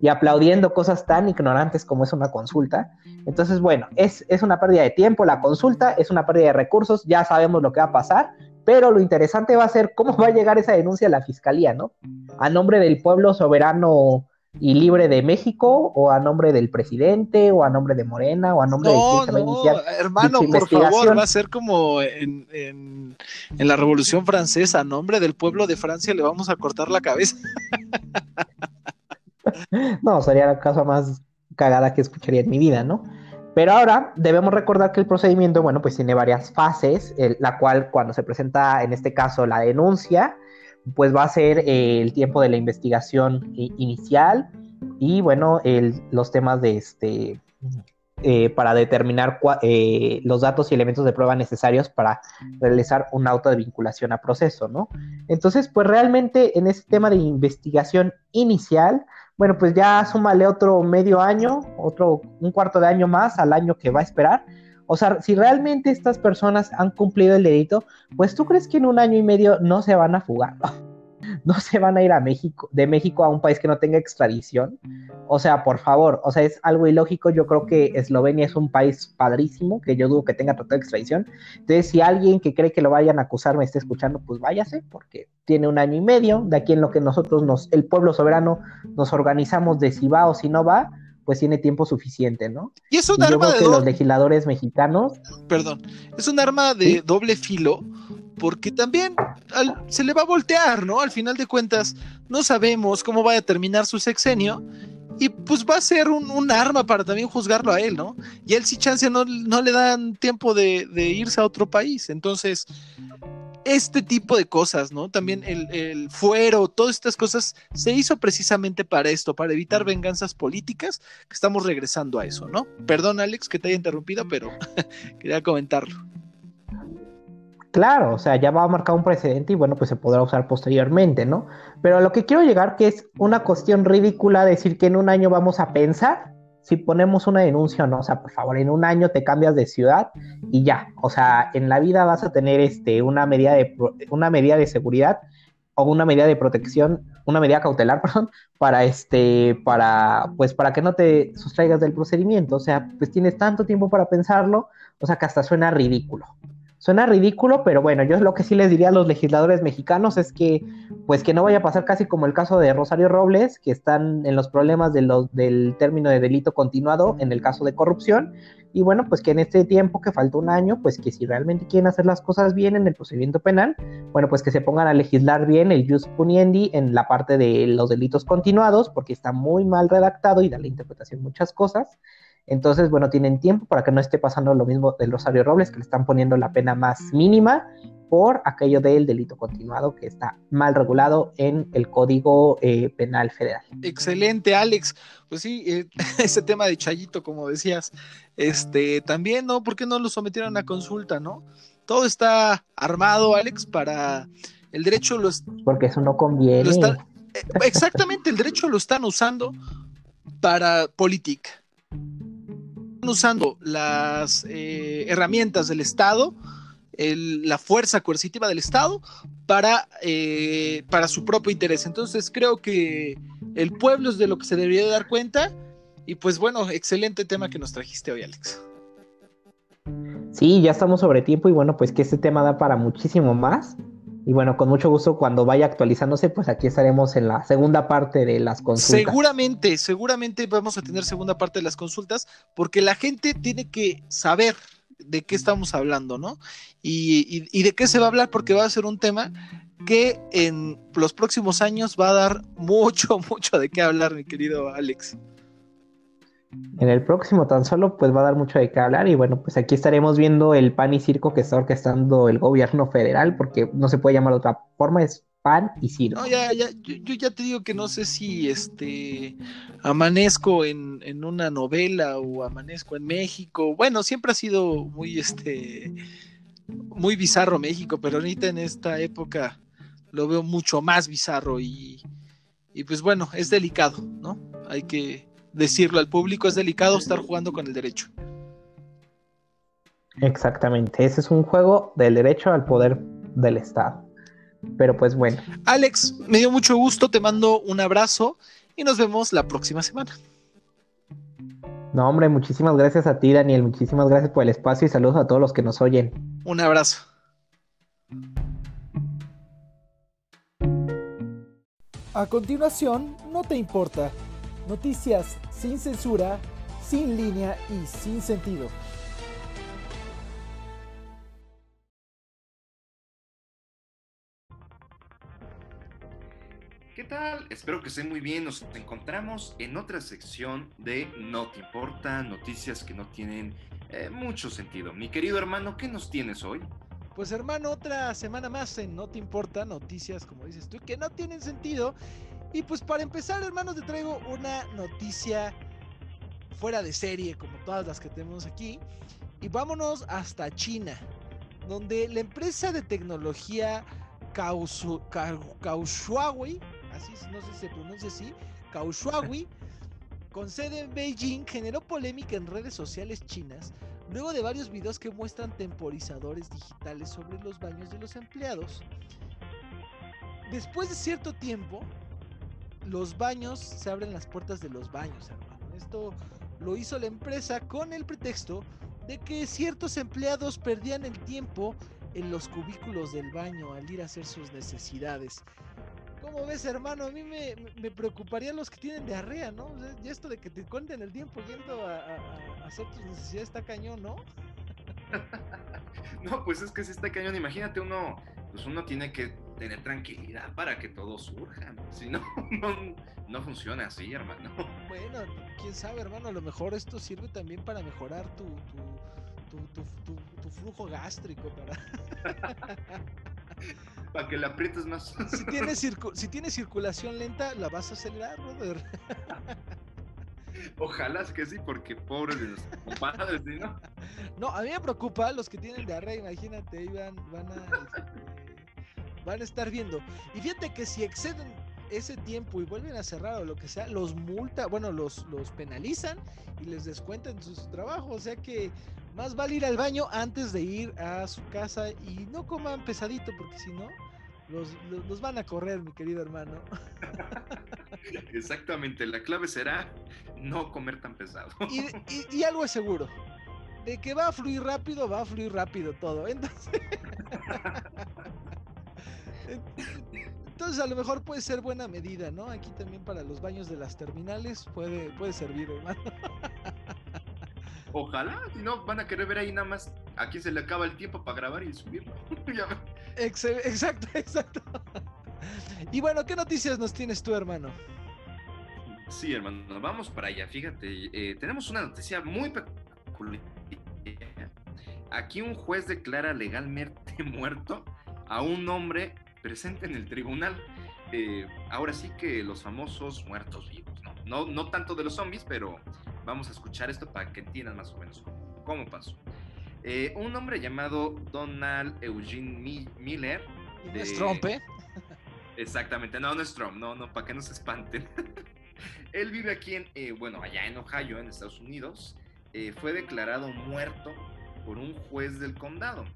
y aplaudiendo cosas tan ignorantes como es una consulta. Entonces, bueno, es, es una pérdida de tiempo la consulta, es una pérdida de recursos, ya sabemos lo que va a pasar, pero lo interesante va a ser cómo va a llegar esa denuncia a la fiscalía, ¿no? A nombre del pueblo soberano y libre de México o a nombre del presidente o a nombre de Morena o a nombre de se va a iniciar
hermano por favor va a ser como en, en, en, la Revolución Francesa a nombre del pueblo de Francia le vamos a cortar la cabeza. [laughs]
No sería la cosa más cagada que escucharía en mi vida no pero ahora debemos recordar que el procedimiento bueno pues tiene varias fases el, la cual cuando se presenta en este caso la denuncia pues va a ser eh, el tiempo de la investigación inicial y bueno, los temas de este eh, para determinar eh, los datos y elementos de prueba necesarios para realizar un auto de vinculación a proceso, ¿no? Entonces, pues realmente en ese tema de investigación inicial, bueno, pues ya súmale otro medio año, otro un cuarto de año más al año que va a esperar o sea, si realmente estas personas han cumplido el delito, pues tú crees que en un año y medio no se van a fugar, [laughs] no se van a ir a México, de México a un país que no tenga extradición. O sea, por favor, o sea, es algo ilógico. Yo creo que Eslovenia es un país padrísimo, que yo dudo que tenga tratado de extradición. Entonces, si alguien que cree que lo vayan a acusar me esté escuchando, pues váyase, porque tiene un año y medio, de aquí en lo que nosotros nos, el pueblo soberano, nos organizamos de si va o si no va pues tiene tiempo suficiente, ¿no?
Y es un arma de
los legisladores mexicanos.
Perdón, es un arma de doble filo, porque también se le va a voltear, ¿no? Al final de cuentas, no sabemos cómo va a terminar su sexenio. Y pues va a ser un, arma para también juzgarlo a él, ¿no? Y él si chance no, no le dan tiempo de, de irse a otro país. Entonces, este tipo de cosas, ¿no? También el, fuero, todas estas cosas se hizo precisamente para esto, para evitar venganzas políticas, que estamos regresando a eso, ¿no? Perdón, Alex, que te haya interrumpido, pero [laughs] quería comentarlo.
Claro, o sea, ya va a marcar un precedente y bueno, pues se podrá usar posteriormente, ¿no? Pero a lo que quiero llegar que es una cuestión ridícula decir que en un año vamos a pensar si ponemos una denuncia no, o sea, por favor, en un año te cambias de ciudad y ya, o sea, en la vida vas a tener este, una, medida de, una medida de seguridad o una medida de protección, una medida cautelar, [laughs] perdón, para este, para, pues para que no te sustraigas del procedimiento, o sea, pues tienes tanto tiempo para pensarlo, o sea, que hasta suena ridículo. Suena ridículo, pero bueno, yo lo que sí les diría a los legisladores mexicanos es que, pues que no vaya a pasar casi como el caso de Rosario Robles, que están en los problemas de los, del término de delito continuado en el caso de corrupción, y bueno, pues que en este tiempo que falta un año, pues que si realmente quieren hacer las cosas bien en el procedimiento penal, bueno, pues que se pongan a legislar bien el jus puniendi en la parte de los delitos continuados, porque está muy mal redactado y da la interpretación muchas cosas. Entonces, bueno, tienen tiempo para que no esté pasando lo mismo del Rosario Robles, que le están poniendo la pena más mínima por aquello del delito continuado que está mal regulado en el Código eh, Penal Federal.
Excelente, Alex. Pues sí, eh, [laughs] ese tema de Chayito, como decías, este, también, ¿no? ¿Por qué no lo sometieron a consulta, no? Todo está armado, Alex, para el derecho los...
Porque eso no conviene.
Eh, exactamente, el derecho lo están usando para política usando las eh, herramientas del Estado, la fuerza coercitiva del Estado, para, eh, para su propio interés. Entonces creo que el pueblo es de lo que se debería dar cuenta. Y pues bueno, excelente tema que nos trajiste hoy, Alex.
Sí, ya estamos sobre tiempo y bueno, pues que este tema da para muchísimo más. Y bueno, con mucho gusto cuando vaya actualizándose, pues aquí estaremos en la segunda parte de las consultas.
Seguramente, seguramente vamos a tener segunda parte de las consultas, porque la gente tiene que saber de qué estamos hablando, ¿no? Y, de qué se va a hablar, porque va a ser un tema que en los próximos años va a dar mucho, [laughs] mucho de qué hablar, mi querido Alex.
En el próximo tan solo pues va a dar mucho de qué hablar y bueno pues aquí estaremos viendo el pan y circo que está orquestando el gobierno federal porque no se puede llamar de otra forma, es pan y circo.
Ya, ya, yo, ya te digo que no sé si este amanezco en, en, una novela o amanezco en México. Bueno, siempre ha sido muy este muy bizarro México, pero ahorita en esta época lo veo mucho más bizarro y, y pues bueno, es delicado, ¿no? Hay que decirlo al público, es delicado estar jugando con el derecho.
Exactamente, ese es un juego del derecho al poder del Estado. Pero pues bueno.
Alex, me dio mucho gusto, te mando un abrazo y nos vemos la próxima semana.
No, hombre, muchísimas gracias a ti, Daniel. Muchísimas gracias por el espacio y saludos a todos los que nos oyen.
Un abrazo.
A continuación, no te importa. Noticias sin censura, sin línea y sin sentido.
¿Qué tal? Espero que estén muy bien. Nos encontramos en otra sección de No te importa, noticias que no tienen eh, mucho sentido. Mi querido hermano, ¿qué nos tienes hoy?
Pues hermano, otra semana más en No te importa, noticias como dices tú, que no tienen sentido. Y pues para empezar, hermano, te traigo una noticia fuera de serie, como todas las que tenemos aquí. Y vámonos hasta China, donde la empresa de tecnología Kaohsiung así no sé si se pronuncia así, Kaohsiung, [laughs] con sede en Beijing, generó polémica en redes sociales chinas luego de varios videos que muestran temporizadores digitales sobre los baños de los empleados. Después de cierto tiempo, los baños se abren las puertas de los baños, hermano. Esto lo hizo la empresa con el pretexto de que ciertos empleados perdían el tiempo en los cubículos del baño al ir a hacer sus necesidades. ¿Cómo ves, hermano? A mí me, preocuparían los que tienen diarrea, ¿no? y esto de que te cuenten el tiempo yendo a, hacer tus necesidades está cañón, ¿no? [laughs]
no, pues es que si está cañón. Imagínate uno, pues uno tiene que tener tranquilidad para que todo surja. Si no, [laughs] no, funciona así, hermano.
Bueno, quién sabe, hermano. A lo mejor esto sirve también para mejorar tu, tu, tu flujo gástrico. Para... [laughs]
Para que la aprietes más. [laughs]
Si tienes, si tiene circulación lenta, la vas a acelerar, brother.
Ojalá que sí, porque pobres de los compadres, ¿no?
No, a mí me preocupa los que tienen diarrea, imagínate, van, van a este, van a estar viendo. Y fíjate que si exceden ese tiempo y vuelven a cerrar o lo que sea, los multa, bueno, los, los penalizan y les descuentan su trabajo. O sea que más vale ir al baño antes de ir a su casa y no coman pesadito, porque si no, los, van a correr, mi querido hermano. [laughs]
Exactamente, la clave será no comer tan pesado. [laughs]
Y, algo es seguro, de que va a fluir rápido, va a fluir rápido todo. Entonces, [laughs] entonces a lo mejor puede ser buena medida, ¿no? Aquí también para los baños de las terminales puede, puede servir, hermano.
Ojalá, si no, van a querer ver ahí nada más a quién se le acaba el tiempo para grabar y subirlo. [laughs]
exacto, exacto. Y bueno, ¿qué noticias nos tienes tú, hermano?
Sí, hermano, vamos para allá. Fíjate, eh, tenemos una noticia muy peculiar. Aquí un juez declara legalmente [laughs] muerto a un hombre presente en el tribunal. Eh, ahora sí que los famosos muertos vivos, ¿no? ¿no? No tanto de los zombies, pero vamos a escuchar esto para que entiendan más o menos cómo, pasó. Eh, un hombre llamado Donald Eugene Miller.
¿No es Trump, ¿eh? [laughs]
Exactamente, no, no es Trump, no, no, para que no se espanten. [laughs] Él vive aquí en, eh, bueno, allá en Ohio, en Estados Unidos. Fue declarado muerto por un juez del condado.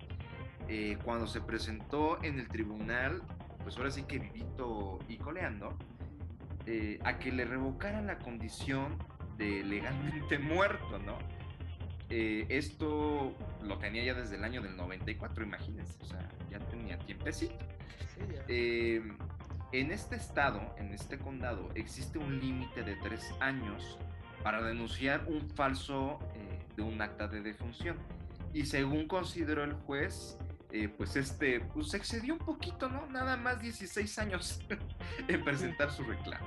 Cuando se presentó en el tribunal, pues ahora sí que vivito y coleando, a que le revocaran la condición legalmente [laughs] muerto, ¿no? Eh, esto lo tenía ya desde el año del 94, imagínense, o sea, ya tenía tiempecito. Eh, en este estado, en este condado, existe un límite de tres años para denunciar un falso eh, de un acta de defunción. Y según consideró el juez, pues este, pues excedió un poquito, ¿no? Nada más 16 años [laughs] en presentar su reclamo.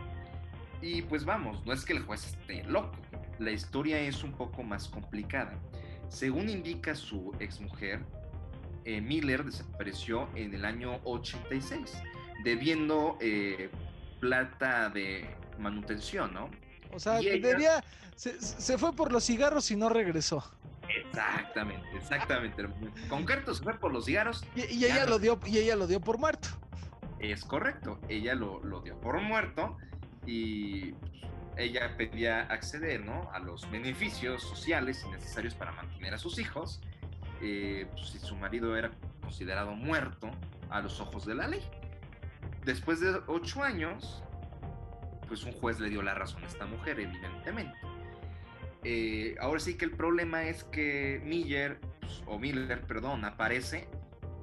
Y pues vamos, no es que el juez esté loco, la historia es un poco más complicada. Según indica su exmujer, eh, Miller desapareció en el año 86, debiendo eh, plata de manutención, ¿no?
O sea,
ella-
debía, se, se fue por los cigarros y no regresó.
Exactamente, exactamente. hermano. Concreto se fue por los cigarros.
Y, ella lo dio, y ella lo dio por muerto.
Es correcto, ella lo, lo dio por muerto y pues, ella pedía acceder ¿no? a los beneficios sociales y necesarios para mantener a sus hijos, eh, pues, si su marido era considerado muerto a los ojos de la ley. Después de ocho años, pues un juez le dio la razón a esta mujer, evidentemente. Eh, ahora sí que el problema es que Miller, pues, o Miller, perdón, aparece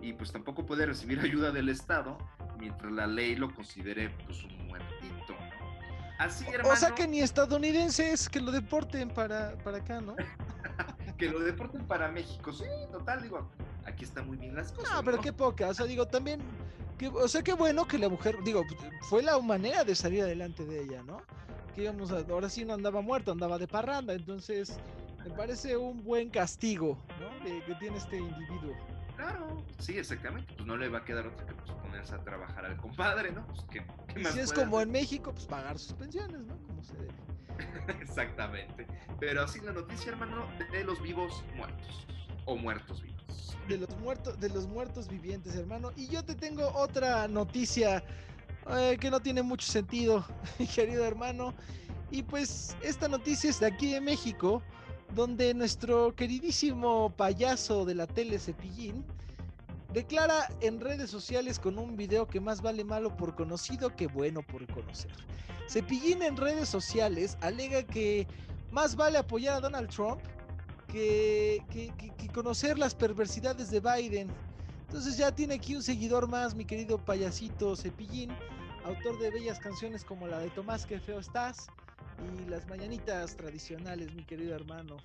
y pues tampoco puede recibir [laughs] ayuda del Estado mientras la ley lo considere pues un muertito. ¿no? Así, hermano,
O sea que ni estadounidenses que lo deporten para, para acá, ¿no? [laughs]
que lo deporten para México. Sí, total, digo, aquí están muy bien las cosas.
No, pero
¿no?
qué poca. O sea, digo, también. Que, o sea, qué bueno que la mujer. Digo, fue la manera de salir adelante de ella, ¿no? Que íbamos a, ahora sí no andaba muerto, andaba de parranda. Entonces, me parece un buen castigo, ¿no? Que tiene este individuo.
Claro, sí, exactamente. Pues no le va a quedar otra que pues, ponerse a trabajar al compadre, ¿no? Pues, ¿qué, qué más
si es como
hacer?
en México, pues pagar sus pensiones, ¿no? Como se debe. [laughs]
Exactamente. Pero así la noticia, hermano, de los vivos muertos. O muertos vivos.
De los muertos, de los muertos vivientes, hermano. Y yo te tengo otra noticia eh, que no tiene mucho sentido, [laughs] mi querido hermano. Y pues esta noticia es de aquí de México, donde nuestro queridísimo payaso de la tele Cepillín declara en redes sociales con un video que más vale malo por conocido que bueno por conocer. Cepillín en redes sociales alega que más vale apoyar a Donald Trump que, que- que- que conocer las perversidades de Biden. Entonces ya tiene aquí un seguidor más, mi querido payasito Cepillín, autor de bellas canciones como la de Tomás, que feo estás, y las mañanitas tradicionales, mi querido hermano.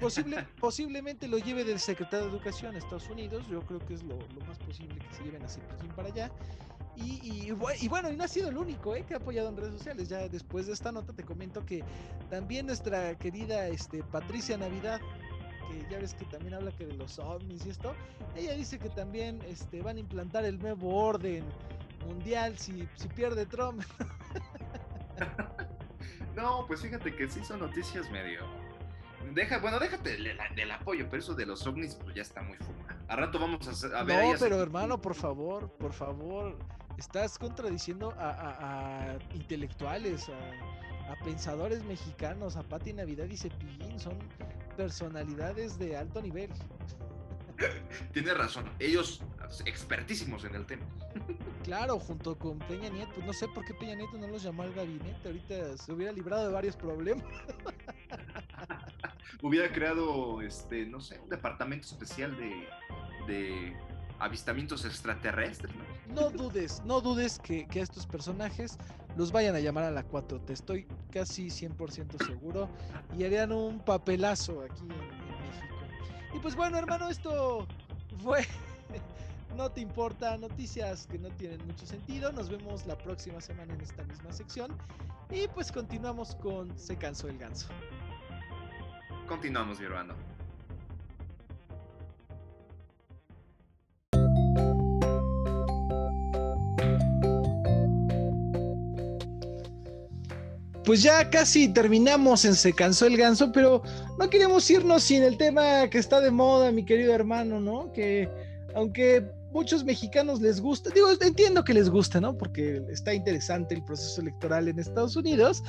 Posible, [laughs] posiblemente lo lleve del secretario de Educación a Estados Unidos, yo creo que es lo, lo más posible que se lleven a Cepillín para allá. Y, y y bueno, y no ha sido el único ¿eh? que ha apoyado en redes sociales. Ya después de esta nota te comento que también nuestra querida este, Patricia Navidad, que ya ves que también habla que de los ovnis y esto, ella dice que también este, van a implantar el nuevo orden mundial si, si pierde Trump. [laughs]
No, pues fíjate que sí son noticias medio. Deja, bueno, déjate del, del apoyo, pero eso de los ovnis, pues ya está muy fumado. A rato vamos a, hacer- a ver.
no, pero hermano, por favor, por favor, estás contradiciendo a, a- a intelectuales, a, a pensadores mexicanos, a Pati Navidad y Cepillín, son personalidades de alto nivel.
Tienes razón, ellos expertísimos en el tema.
Claro, junto con Peña Nieto, no sé por qué Peña Nieto no los llamó al gabinete, ahorita se hubiera librado de varios problemas. [laughs]
Hubiera creado, este, no sé, un departamento especial de, de avistamientos extraterrestres, ¿no?
No dudes, no dudes que, que a estos personajes los vayan a llamar a la 4T, estoy casi 100% seguro y harían un papelazo aquí en. Y pues bueno, hermano, esto fue [laughs] No te importa, noticias que no tienen mucho sentido. Nos vemos la próxima semana en esta misma sección y pues continuamos con Se cansó el ganso.
Continuamos, mi hermano.
Pues ya casi terminamos en Se cansó el ganso, pero no queremos irnos sin el tema que está de moda, mi querido hermano, ¿no? Que aunque muchos mexicanos les gusta, digo, entiendo que les gusta, ¿no? Porque está interesante el proceso electoral en Estados Unidos,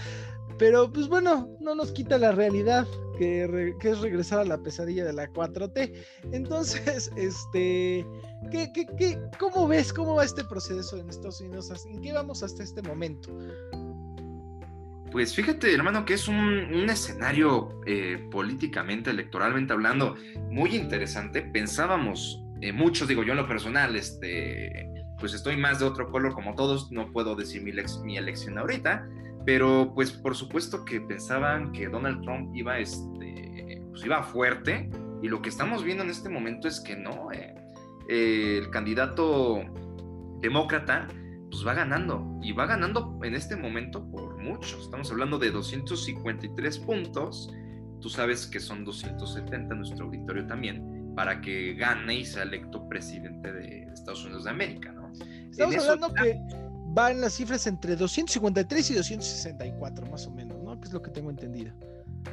pero pues bueno, no nos quita la realidad que, es regresar a la pesadilla de la 4T. Entonces, [laughs] este, ¿qué, qué, qué, cómo ves cómo va este proceso en Estados Unidos? ¿En qué vamos hasta este momento?
Pues fíjate, hermano, que es un, escenario eh, políticamente, electoralmente hablando, muy interesante. Pensábamos, eh, muchos, digo yo en lo personal, este, pues estoy más de otro color como todos, no puedo decir mi, elec- mi elección ahorita, pero pues por supuesto que pensaban que Donald Trump iba, este, pues iba fuerte, y lo que estamos viendo en este momento es que no, eh, el candidato demócrata pues va ganando y va ganando en este momento por mucho. Estamos hablando de 253 puntos. Tú sabes que son 270 nuestro auditorio también para que gane y sea electo presidente de Estados Unidos de América, ¿no?
Estamos
eso-
hablando que van las cifras entre 253 y 264, más o menos, ¿no? Que es lo que tengo entendido.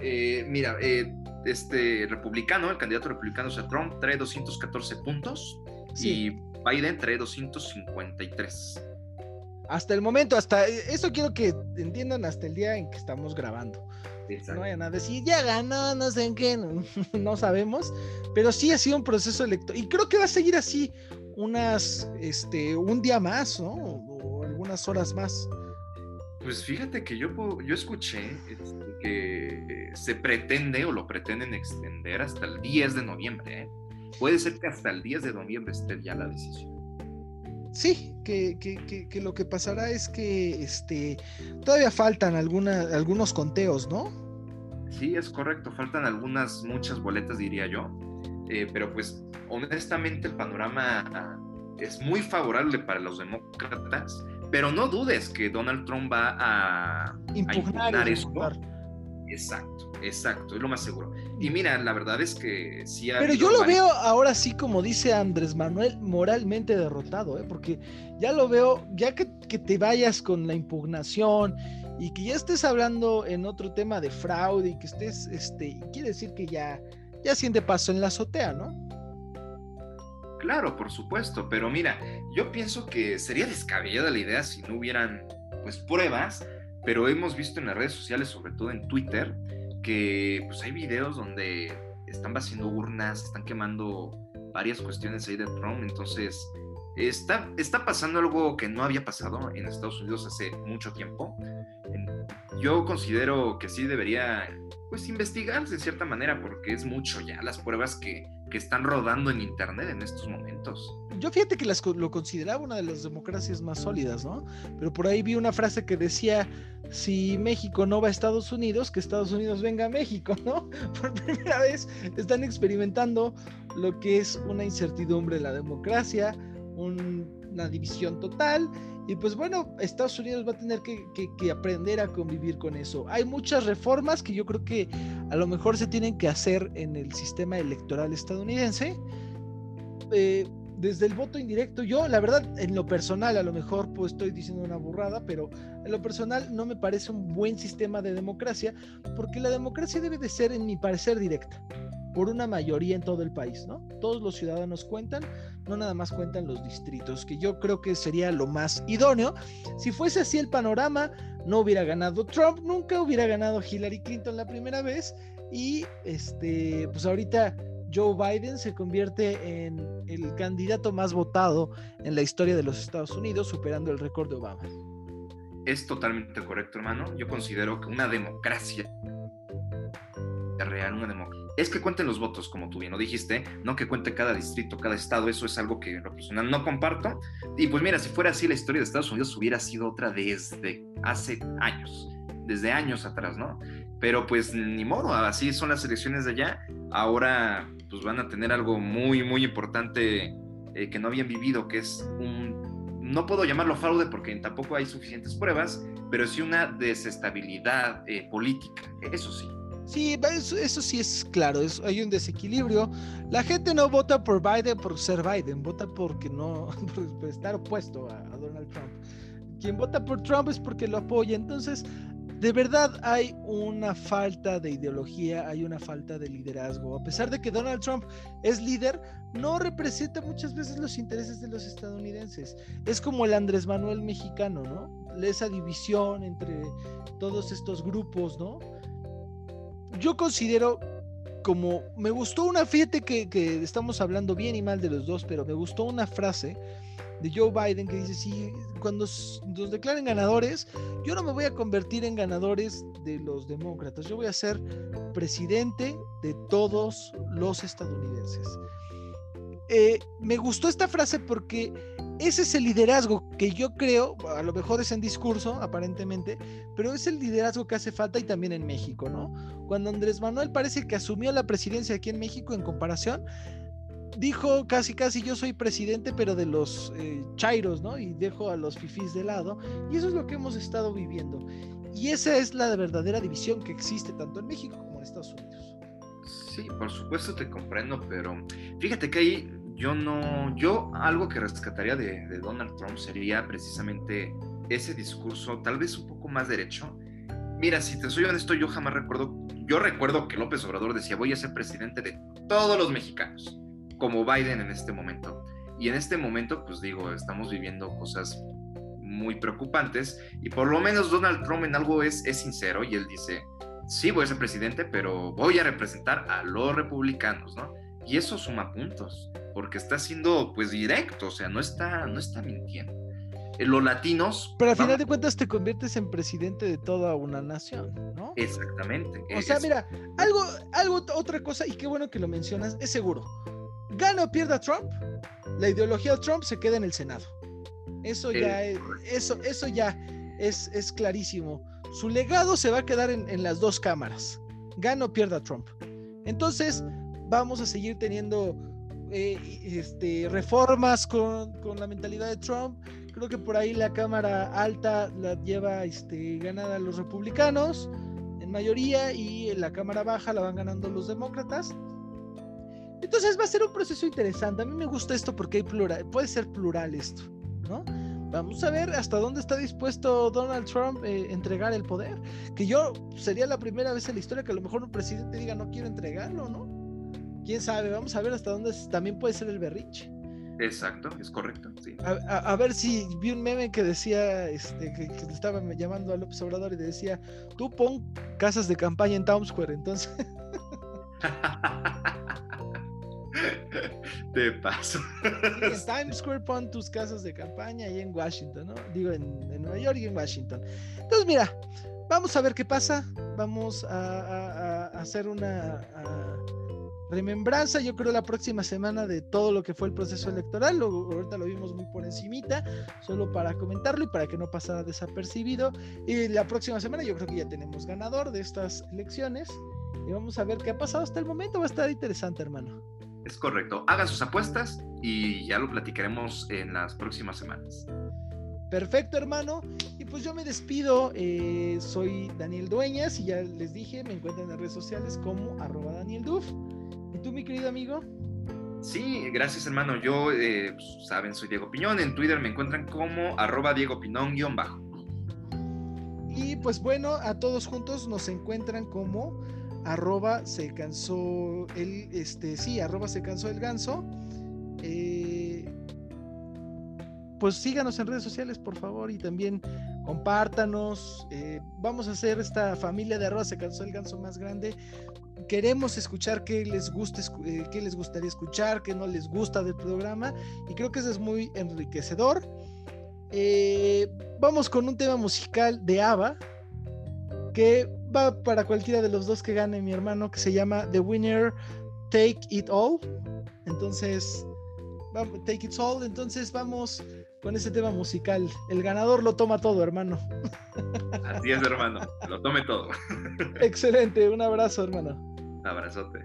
Eh, mira, eh, este republicano, el candidato republicano, o sea, Trump, trae 214 puntos
Sí.
y Biden trae 253.
Hasta el momento, hasta eso quiero que entiendan hasta el día en que estamos grabando. No vayan a decir, ya ganó, no sé en qué, no, [laughs] no sabemos, pero sí ha sido un proceso electoral. Y creo que va a seguir así unas, este, un día más, ¿no? O, o algunas horas más.
Pues fíjate que yo, yo escuché este, que se pretende o lo pretenden extender hasta el 10 de noviembre. ¿eh? Puede ser que hasta el 10 de noviembre esté ya la decisión.
Sí, que, que, que, que lo que pasará es que este, todavía faltan alguna, algunos conteos, ¿no?
Sí, es correcto. Faltan algunas, muchas boletas, diría yo. Eh, pero pues honestamente el panorama ah, es muy favorable para los demócratas. Pero no dudes que Donald Trump va a, a
Impugnar,
esto.
impugnar.
Exacto, exacto, es lo más seguro. Y mira, la verdad es que sí ha
Pero yo lo
varios-
veo ahora sí, como dice Andrés Manuel, moralmente derrotado, ¿eh? porque ya lo veo, ya que, que te vayas con la impugnación y que ya estés hablando en otro tema de fraude y que estés, este, quiere decir que ya, ya siente paso en la azotea, ¿no?
Claro, por supuesto, pero mira, yo pienso que sería descabellada la idea si no hubieran pues pruebas, pero hemos visto en las redes sociales, sobre todo en Twitter, que pues hay videos donde están vaciando urnas, están quemando varias cuestiones ahí de Trump, entonces está, está pasando algo que no había pasado en Estados Unidos hace mucho tiempo. Yo considero que sí debería pues investigarse de cierta manera porque es mucho ya las pruebas que, que están rodando en internet en estos momentos.
Yo fíjate que las, lo consideraba una de las democracias más sólidas, ¿no? Pero por ahí vi una frase que decía, si México no va a Estados Unidos, que Estados Unidos venga a México, ¿no? [laughs] Por primera vez están experimentando lo que es una incertidumbre en la democracia, un- una división total. Y pues bueno, Estados Unidos va a tener que, que- aprender a convivir con eso. Hay muchas reformas que yo creo que a lo mejor se tienen que hacer en el sistema electoral estadounidense. Eh, desde el voto indirecto, yo la verdad en lo personal, a lo mejor pues estoy diciendo una burrada, pero en lo personal no me parece un buen sistema de democracia, porque la democracia debe de ser, en mi parecer, directa, por una mayoría en todo el país, ¿no? Todos los ciudadanos cuentan, no nada más cuentan los distritos, que yo creo que sería lo más idóneo. Si fuese así el panorama, no hubiera ganado Trump, nunca hubiera ganado Hillary Clinton la primera vez, y este, pues ahorita Joe Biden se convierte en el candidato más votado en la historia de los Estados Unidos, superando el récord de Obama.
Es totalmente correcto, hermano. Yo considero que una democracia real, una democracia, es que cuenten los votos, como tú bien lo dijiste, no que cuente cada distrito, cada estado, eso es algo que no comparto. Y pues mira, si fuera así, la historia de Estados Unidos hubiera sido otra desde hace años, desde años atrás, ¿no? Pero pues ni modo, así son las elecciones de allá. Ahora pues van a tener algo muy, muy importante eh, que no habían vivido, que es un, no puedo llamarlo fraude porque tampoco hay suficientes pruebas, pero sí una desestabilidad eh, política, eso sí.
Sí, eso, sí es claro, es- hay un desequilibrio. La gente no vota por Biden por ser Biden, vota porque no, [laughs] por estar opuesto a, a Donald Trump. Quien vota por Trump es porque lo apoya. Entonces, de verdad hay una falta de ideología, hay una falta de liderazgo. A pesar de que Donald Trump es líder, no representa muchas veces los intereses de los estadounidenses. Es como el Andrés Manuel mexicano, ¿no? Esa división entre todos estos grupos, ¿no? Yo considero como me gustó una, fíjate que, estamos hablando bien y mal de los dos, pero me gustó una frase de Joe Biden que dice, si cuando nos declaren ganadores, yo no me voy a convertir en ganadores de los demócratas, yo voy a ser presidente de todos los estadounidenses. Eh, me gustó esta frase porque ese es el liderazgo que yo creo, a lo mejor es en discurso, aparentemente, pero es el liderazgo que hace falta y también en México, ¿no? Cuando Andrés Manuel parece que asumió la presidencia aquí en México en comparación, dijo casi casi yo soy presidente pero de los eh, chairos, ¿no? Y dejo a los fifís de lado. Y eso es lo que hemos estado viviendo. Y esa es la verdadera división que existe tanto en México como en Estados Unidos.
Sí, por supuesto te comprendo, pero fíjate que ahí yo no, yo algo que rescataría de, Donald Trump sería precisamente ese discurso, tal vez un poco más derecho. Mira, si te soy honesto, yo jamás recuerdo, yo recuerdo que López Obrador decía, voy a ser presidente de todos los mexicanos, como Biden en este momento. Y en este momento, pues digo, estamos viviendo cosas muy preocupantes y por lo menos Donald Trump en algo es, es sincero y él dice, sí voy a ser presidente, pero voy a representar a los republicanos, ¿no? Y eso suma puntos, porque está siendo pues directo, o sea, no está, no está mintiendo. Eh, los latinos...
Pero al final de cuentas te conviertes en presidente de toda una nación, ¿no?
Exactamente.
O sea, mira, algo, algo, otra cosa, y qué bueno que lo mencionas, es seguro. Gana o pierda Trump, la ideología de Trump se queda en el Senado. Eso ya, es, eso, eso ya es, es clarísimo. Su legado se va a quedar en, las dos cámaras. Gana o pierda Trump. Entonces, vamos a seguir teniendo eh, este, reformas con, la mentalidad de Trump. Creo que por ahí la Cámara Alta la lleva este, ganada los republicanos en mayoría y la Cámara Baja la van ganando los demócratas. Entonces va a ser un proceso interesante. A mí me gusta esto porque hay plural, puede ser plural esto, ¿no? Vamos a ver hasta dónde está dispuesto Donald Trump eh, entregar el poder. Que yo sería la primera vez en la historia que a lo mejor un presidente diga no quiero entregarlo, ¿no? Quién sabe, vamos a ver hasta dónde también puede ser el berrinche.
Exacto, es correcto, sí.
A, ver si vi un meme que decía, este, que, que, estaba llamando a López Obrador y decía, tú pon casas de campaña en Times Square, entonces. [laughs]
De paso.
en Times Square pon tus casas de campaña y en Washington, ¿no? Digo, en, Nueva York y en Washington. Entonces, mira, vamos a ver qué pasa. Vamos a, hacer una remembranza, yo creo, la próxima semana de todo lo que fue el proceso electoral. ahorita lo vimos muy por encimita, solo para comentarlo y para que no pasara desapercibido. Y la próxima semana yo creo que ya tenemos ganador de estas elecciones. Y vamos a ver qué ha pasado hasta el momento. Va a estar interesante, hermano.
Es correcto. Hagan sus apuestas y ya lo platicaremos en las próximas semanas.
Perfecto, hermano. Y pues yo me despido. Eh, soy Daniel Dueñas y ya les dije, me encuentran en las redes sociales como arroba Daniel Duf. ¿Y tú, mi querido amigo?
Sí, gracias, hermano. Yo, eh, pues, saben, soy Diego Piñón. En Twitter me encuentran como arroba Diego Pinón-bajo.
Y pues bueno, a todos juntos nos encuentran como arroba se cansó el, este, sí, arroba se cansó el ganso. Eh, pues síganos en redes sociales, por favor, y también compártanos. Eh, vamos a hacer esta familia de arroba se cansó el ganso más grande. Queremos escuchar qué les gusta, eh, qué les gustaría escuchar, qué no les gusta del programa, y creo que eso es muy enriquecedor. vamos con un tema musical de ABBA que va para cualquiera de los dos que gane mi hermano, que se llama The Winner Take It All. Entonces, Take It All. Entonces vamos con ese tema musical. El ganador lo toma todo, hermano.
Así es, hermano. Lo tome todo. [laughs]
Excelente. Un abrazo, hermano.
Abrazote.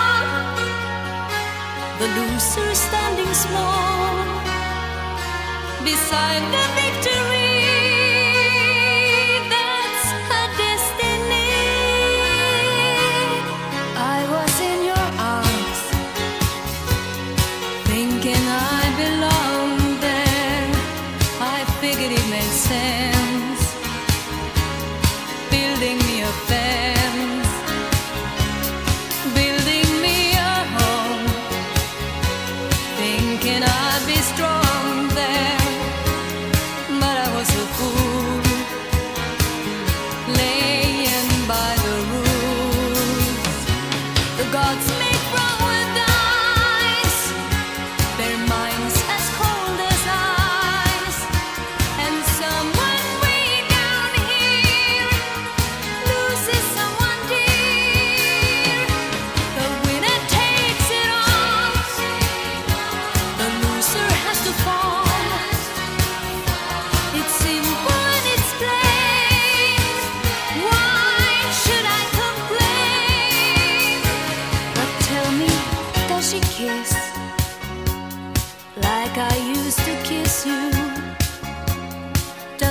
The loser standing small beside the victory.